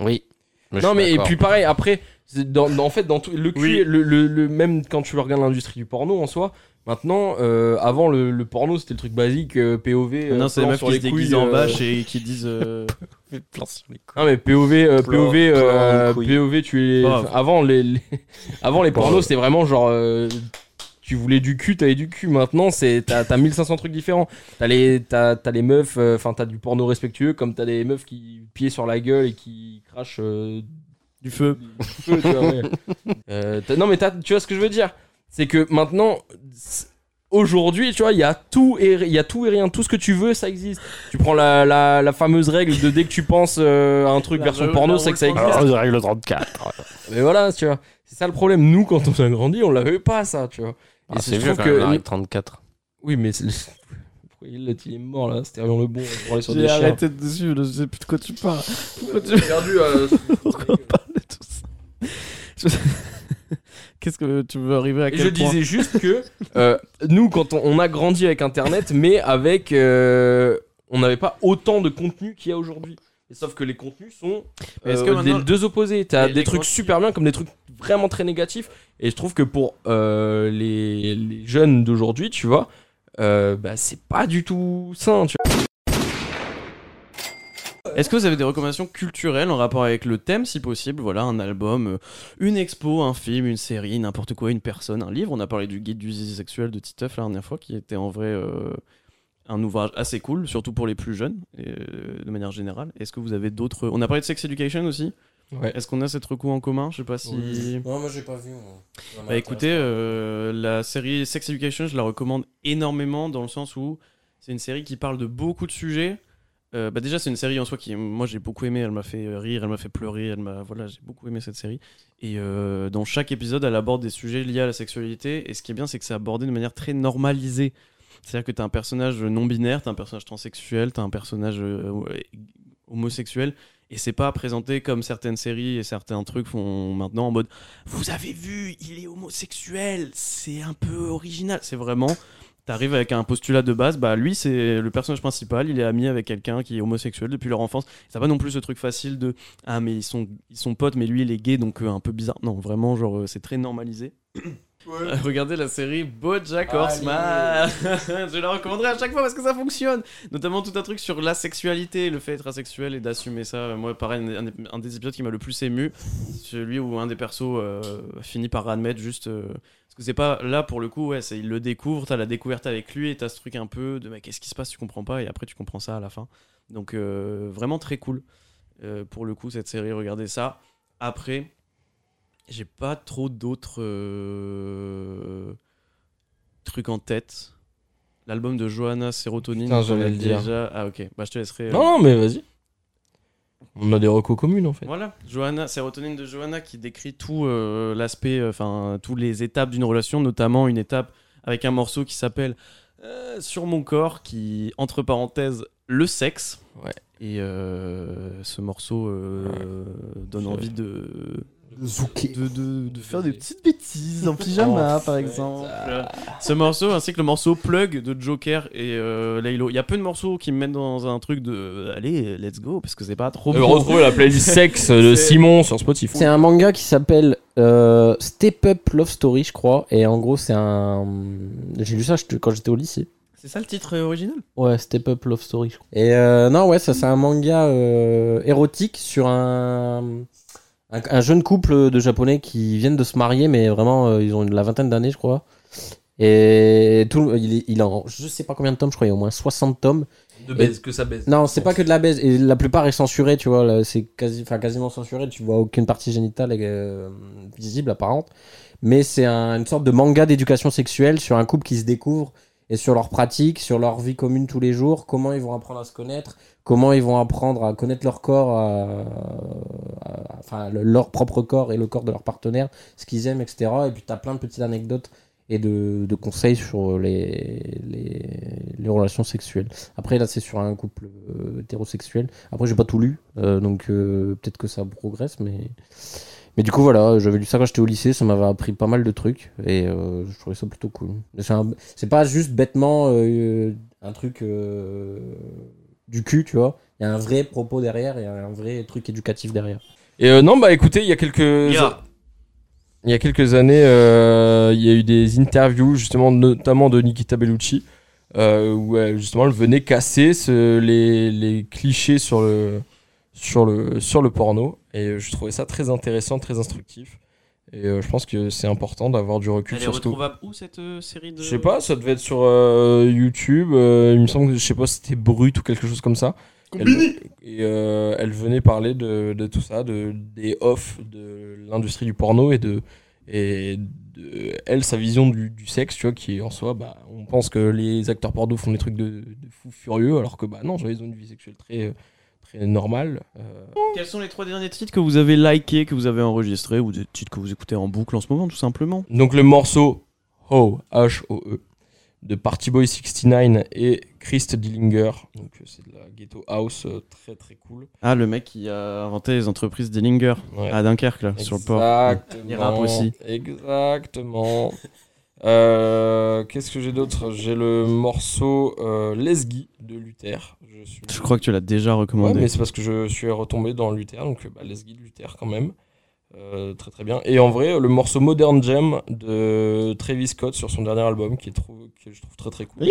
Oui. je Non, suis mais et puis pareil, après, c'est dans, dans- en fait, dans tout. Le cul, Oui. le, le- le- même quand tu regardes l'industrie du porno en soi, maintenant, euh, avant le, le porno, c'était le truc basique, euh, POV. euh, Non, c'est les plan meufs sur qui se déguisent en vache et qui disent. euh, Non mais POV, euh, Plan- POV, euh, plan couille. POV, tu es. Enfin, avant les, les- avant les pornos, c'était vraiment genre. euh, tu voulais du cul, t'avais du cul. Maintenant, c'est t'as t'as 1500 trucs différents. T'as les t'as t'as les meufs, euh, enfin t'as du porno respectueux, comme t'as des meufs qui pieds sur la gueule et qui crachent euh, du feu. du feu. tu vois, ouais. Euh, t'as- non mais t'as- tu vois ce que je veux dire, c'est que maintenant. Aujourd'hui, tu vois, il y a tout et il y a tout et rien, tout ce que tu veux, ça existe. Tu prends la, la, la fameuse règle de dès que tu penses euh, à un truc La version règle- porno, la c'est que ça existe. Alors, règle 34. Mais voilà, tu vois. C'est ça le problème. Nous, quand on a grandi, on l'avait pas, ça, tu vois. Ah, c'est- vieux même, que. la règle 34. Oui, mais. il, est mort là C'était le bon pour aller sur des J'ai arrêté de dessus, je sais plus de quoi tu parles. Pourquoi tu J'ai perdu. euh, Pourquoi on parle de tout ça Je- Qu'est-ce que tu veux arriver à quel je point disais juste que euh, nous, quand on, on a grandi avec Internet, mais avec. euh, on n'avait pas autant de contenu qu'il y a aujourd'hui. Sauf que les contenus sont est-ce euh, que des deux opposés. T'as des trucs contenus- super bien comme des trucs vraiment très négatifs. Et je trouve que pour euh, les, les jeunes d'aujourd'hui, tu vois, euh, bah, c'est pas du tout sain. Tu vois. Est-ce que vous avez des recommandations culturelles en rapport avec le thème, si possible? Voilà, un album, euh, une expo, un film, une série, n'importe quoi, une personne, un livre. On a parlé du guide du zizi sexuel de Titeuf la dernière fois, qui était en vrai euh, un ouvrage assez cool, surtout pour les plus jeunes, et, euh, de manière générale. Est-ce que vous avez d'autres On a parlé de Sex Education aussi? Ouais. Est-ce qu'on a cette reco en commun? Je sais pas si. Non, moi j'ai pas vu. Bah écoutez, euh, la série Sex Education, je la recommande énormément dans le sens où c'est une série qui parle de beaucoup de sujets. Euh, bah déjà, c'est une série en soi qui, moi, j'ai beaucoup aimé. Elle m'a fait rire, elle m'a fait pleurer. Elle m'a, voilà, j'ai beaucoup aimé cette série. Et euh, dans chaque épisode, elle aborde des sujets liés à la sexualité. Et ce qui est bien, c'est que c'est abordé de manière très normalisée. C'est-à-dire que tu as un personnage non binaire, tu as un personnage transsexuel, tu as un personnage euh, homosexuel. Et c'est pas présenté comme certaines séries et certains trucs font maintenant en mode Vous avez vu, il est homosexuel, c'est un peu original. C'est vraiment, t'arrives avec un postulat de base, bah lui c'est le personnage principal, il est ami avec quelqu'un qui est homosexuel depuis leur enfance. T'as pas non plus ce truc facile de Ah, mais ils sont, ils sont potes, mais lui il est gay donc euh, un peu bizarre. Non, vraiment, genre euh, c'est très normalisé. Euh, Regardez la série Bojack Horseman. je la recommanderai à chaque fois parce que ça fonctionne. Notamment tout un truc sur la sexualité, le fait d'être asexuel et d'assumer ça. Moi, pareil, un, des épisodes qui m'a le plus ému, celui où un des persos euh, finit par admettre juste. euh, que c'est pas là pour le coup, ouais, c'est il le découvre, t'as la découverte avec lui et t'as ce truc un peu de mais qu'est-ce qui se passe, tu comprends pas et après tu comprends ça à la fin. Donc euh, vraiment très cool. Euh, pour le coup, cette série, regardez ça. Après, j'ai pas trop d'autres euh, trucs en tête. L'album de Johanna. Putain, ai j'allais le dire. déjà. Ah, ok. Bah, je te laisserai. Non, non, mais vas-y. On a des recos communes en fait. Voilà, Johanna, Sérotonine de Johanna qui décrit tout euh, l'aspect, euh, enfin, tous les étapes d'une relation, notamment une étape avec un morceau qui s'appelle euh, Sur mon corps, qui, entre parenthèses, le sexe. Ouais. Et ce morceau donne envie de. De, de, de faire des petites bêtises en pyjama, par exemple. Ce morceau, ainsi que le morceau Plug de Joker et euh, Laylo. Il y a peu de morceaux qui me mettent dans un truc de euh, allez, let's go, parce que c'est pas trop Euh, bon. Retrouvez la playlist sexe de Simon sur Spotify. C'est un manga qui s'appelle euh, Step Up Love Story, je crois. Et en gros, c'est un. J'ai lu ça quand j'étais au lycée. C'est ça le titre euh, original? Ouais, Step Up Love Story. je crois. Et euh, non, ouais, ça c'est un manga euh, érotique sur un, un un jeune couple de japonais qui viennent de se marier, mais vraiment euh, ils ont la vingtaine d'années, je crois. Et tout, il il en, je sais pas combien de tomes, je crois, il y a au moins 60 tomes. De baise, que ça baise. Non, c'est pas que de la baise. Et la plupart est censuré, tu vois. C'est quasi, quasiment censuré. Tu vois aucune partie génitale euh, visible, apparente. Mais c'est un- une sorte de manga d'éducation sexuelle sur un couple qui se découvre et sur leurs pratiques, sur leur vie commune tous les jours, comment ils vont apprendre à se connaître, comment ils vont apprendre à connaître leur corps, à- à- enfin le- leur propre corps et le corps de leur partenaire, ce qu'ils aiment, etc. Et puis tu as plein de petites anecdotes et de, de conseils sur les, les, les relations sexuelles. Après, là, c'est sur un couple euh, hétérosexuel. Après, j'ai pas tout lu, euh, donc euh, peut-être que ça progresse, mais. Mais du coup, voilà, j'avais lu ça quand j'étais au lycée, ça m'avait appris pas mal de trucs, et euh, je trouvais ça plutôt cool. C'est un- pas juste bêtement euh, un truc euh, du cul, tu vois. Il y a un vrai propos derrière, il y a un vrai truc éducatif derrière. Et euh, non, bah écoutez, il y a quelques. Il y a quelques années, euh, il y a eu des interviews, justement, notamment de Nikita Bellucci, euh, où elle, justement, elle venait casser ce- les, les clichés sur le, sur, le, sur le porno. Et euh, je trouvais ça très intéressant, très instructif. Et euh, je pense que c'est important d'avoir du recul Elle est sur ce que. retrouvable où cette euh, série de. Je sais pas, ça devait être sur euh, YouTube. euh, il me semble que je sais pas si c'était Brut ou quelque chose comme ça. Elle, et euh, elle venait parler de, de tout ça, de, des off de l'industrie du porno et de, et de elle, sa vision du, du sexe, tu vois, qui en soi, bah, on pense que les acteurs porno font des trucs de, de fous furieux, alors que bah non, ils ont une vie sexuelle très, très normale. euh. Quels sont les trois derniers titres que vous avez likés, que vous avez enregistrés, ou des titres que vous écoutez en boucle en ce moment, tout simplement? Donc le morceau Ho, H-O-E, de Party Boy 69 et Christ Dillinger. Donc euh, c'est de la ghetto house euh, très très cool. Ah, le mec qui a inventé les entreprises Dillinger Ouais. à Dunkerque, là, sur le port. Exactement. Il rappe aussi. Exactement. Euh, Qu'est-ce que j'ai d'autre? J'ai le morceau euh, Lesgui de Luther. Je, suis... Je crois que tu l'as déjà Ouais, recommandé. mais c'est parce que je suis retombé dans Luther, donc bah, Lesgui de Luther quand même. Euh, très très bien. Et en vrai, le morceau Modern Jam de Travis Scott sur son dernier album, qui est trop, que je trouve très très cool.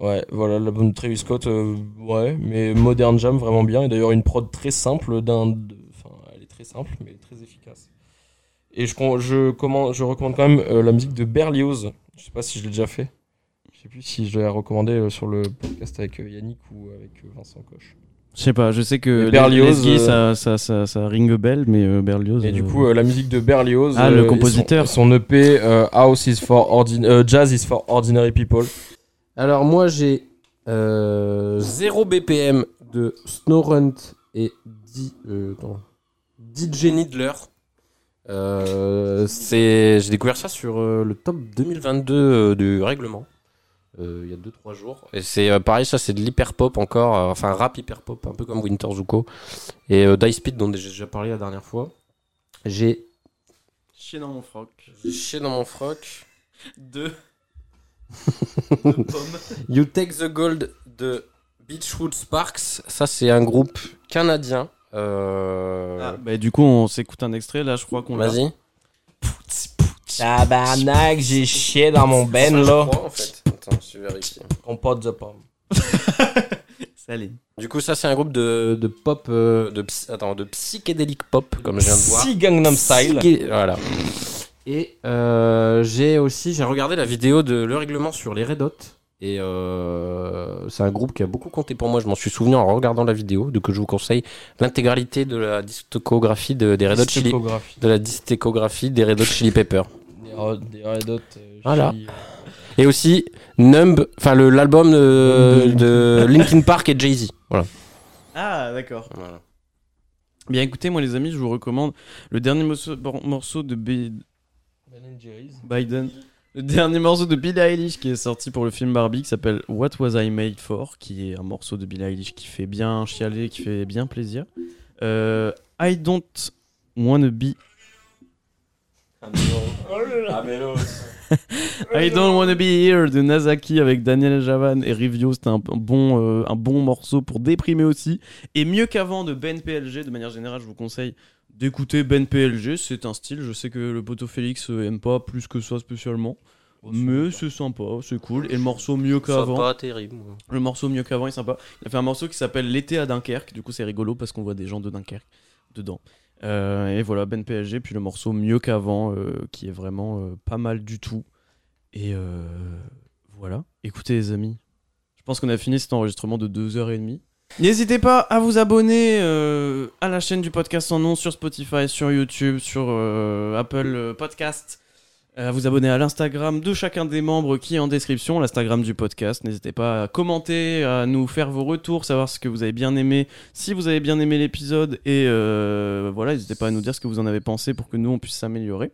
Ouais, voilà, l'album de Travis Scott, euh, ouais, mais Modern Jam vraiment bien. Et d'ailleurs, une prod très simple, d'un, enfin, elle est très simple, mais très efficace. Et je, je, comment, je recommande quand même euh, la musique de Berlioz. Je sais pas si je l'ai déjà fait. Je sais plus si je l'ai recommandé euh, sur le podcast avec euh, Yannick ou avec euh, Vincent Coche. Je sais pas, je sais que Berlioz, euh, ça, ça, ça, ça ring a bell, mais euh, Berlioz. Et du coup, euh, la musique de Berlioz. Ah, le compositeur. Son, son EP euh, House is for ordin- euh, Jazz is for Ordinary People. Alors, moi, j'ai euh, 0 BPM de Snowrunt et D, euh, DJ Needler. Euh, c'est, j'ai découvert ça sur euh, le top 2022 euh, du règlement. Il y a 2-3 jours. Et c'est pareil, ça c'est de l'hyper pop encore, enfin rap hyper pop, un peu comme Winter Zuko. Et Die Speed, dont j'ai déjà parlé la dernière fois. J'ai Chier dans mon froc. j'ai chié dans mon froc. Deux. You Take the Gold de Beachwood Sparks. Ça, c'est un groupe canadien. Euh... Ah, bah, du coup, on s'écoute un extrait, là, je crois qu'on. Vas-y. Tabarnak, j'ai chié dans mon ben là. en fait. Attends, je vais vérifier. Compote de pomme. Salut. Du coup, ça, c'est un groupe de, de pop. euh, de, psy- attends, de psychédélique pop, comme je viens de voir. Si Gangnam Style. Voilà. Et euh, j'ai aussi j'ai regardé la vidéo de Le Règlement sur les Red Hot. Et euh, c'est un groupe qui a beaucoup compté pour moi. Je m'en suis souvenu en regardant la vidéo, de que je vous conseille l'intégralité de la discographie de, des Red Hot Chili, de la discographie des Red Hot Chili Peppers. Des Red- des Red Hot, euh, Voilà. Et aussi Numb, enfin le- l'album de, de Linkin Park et Jay Z. Voilà. Ah, d'accord. Voilà. Bien écoutez, moi les amis, je vous recommande le dernier morceau, morceau de B- Ben Jerry's. Biden. Le dernier morceau de Billie Eilish qui est sorti pour le film Barbie qui s'appelle What Was I Made For, qui est un morceau de Billie Eilish qui fait bien chialer, qui fait bien plaisir. Euh, I Don't Wanna Be I Don't Wanna Be Here de Nazaki avec Daniel Javan et Rivio. C'était un bon, euh, un bon morceau pour déprimer aussi. Et mieux qu'avant de Ben PLG, de manière générale, je vous conseille d'écouter Ben PLG. C'est un style, je sais que le poteau Félix euh, aime pas plus que ça spécialement. Mais c'est sympa, c'est cool. Et le morceau mieux C'est qu'avant. pas terrible. moi. Le morceau mieux qu'avant est sympa. Il a fait un morceau qui s'appelle L'été à Dunkerque. Du coup, c'est rigolo parce qu'on voit des gens de Dunkerque dedans. Euh, et voilà, Ben PSG. Puis le morceau mieux qu'avant euh, qui est vraiment euh, pas mal du tout. Et voilà. Écoutez, les amis, je pense qu'on a fini cet enregistrement de 2h30. N'hésitez pas à vous abonner euh, à la chaîne du podcast en nom sur Spotify, sur YouTube, sur euh, Apple euh, Podcast. À vous abonner à l'Instagram de chacun des membres qui est en description, l'Instagram du podcast. N'hésitez pas à commenter, à nous faire vos retours, savoir ce que vous avez bien aimé, si vous avez bien aimé l'épisode. Et voilà, n'hésitez pas à nous dire ce que vous en avez pensé pour que nous, on puisse s'améliorer.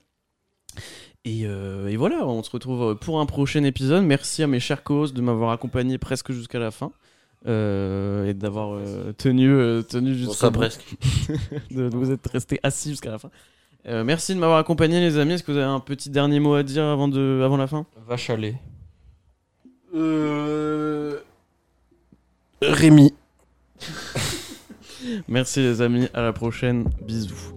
Et, et voilà, on se retrouve pour un prochain épisode. Merci à mes chers causes de m'avoir accompagné presque jusqu'à la fin. Euh, et d'avoir euh, tenu, euh, tenu jusqu'à presque. de, de vous être resté assis jusqu'à la fin. Euh, merci de m'avoir accompagné les amis. Est-ce que vous avez un petit dernier mot à dire avant, de, avant la fin? Vache à lait. Euh... Rémi. Merci les amis, à la prochaine. Bisous.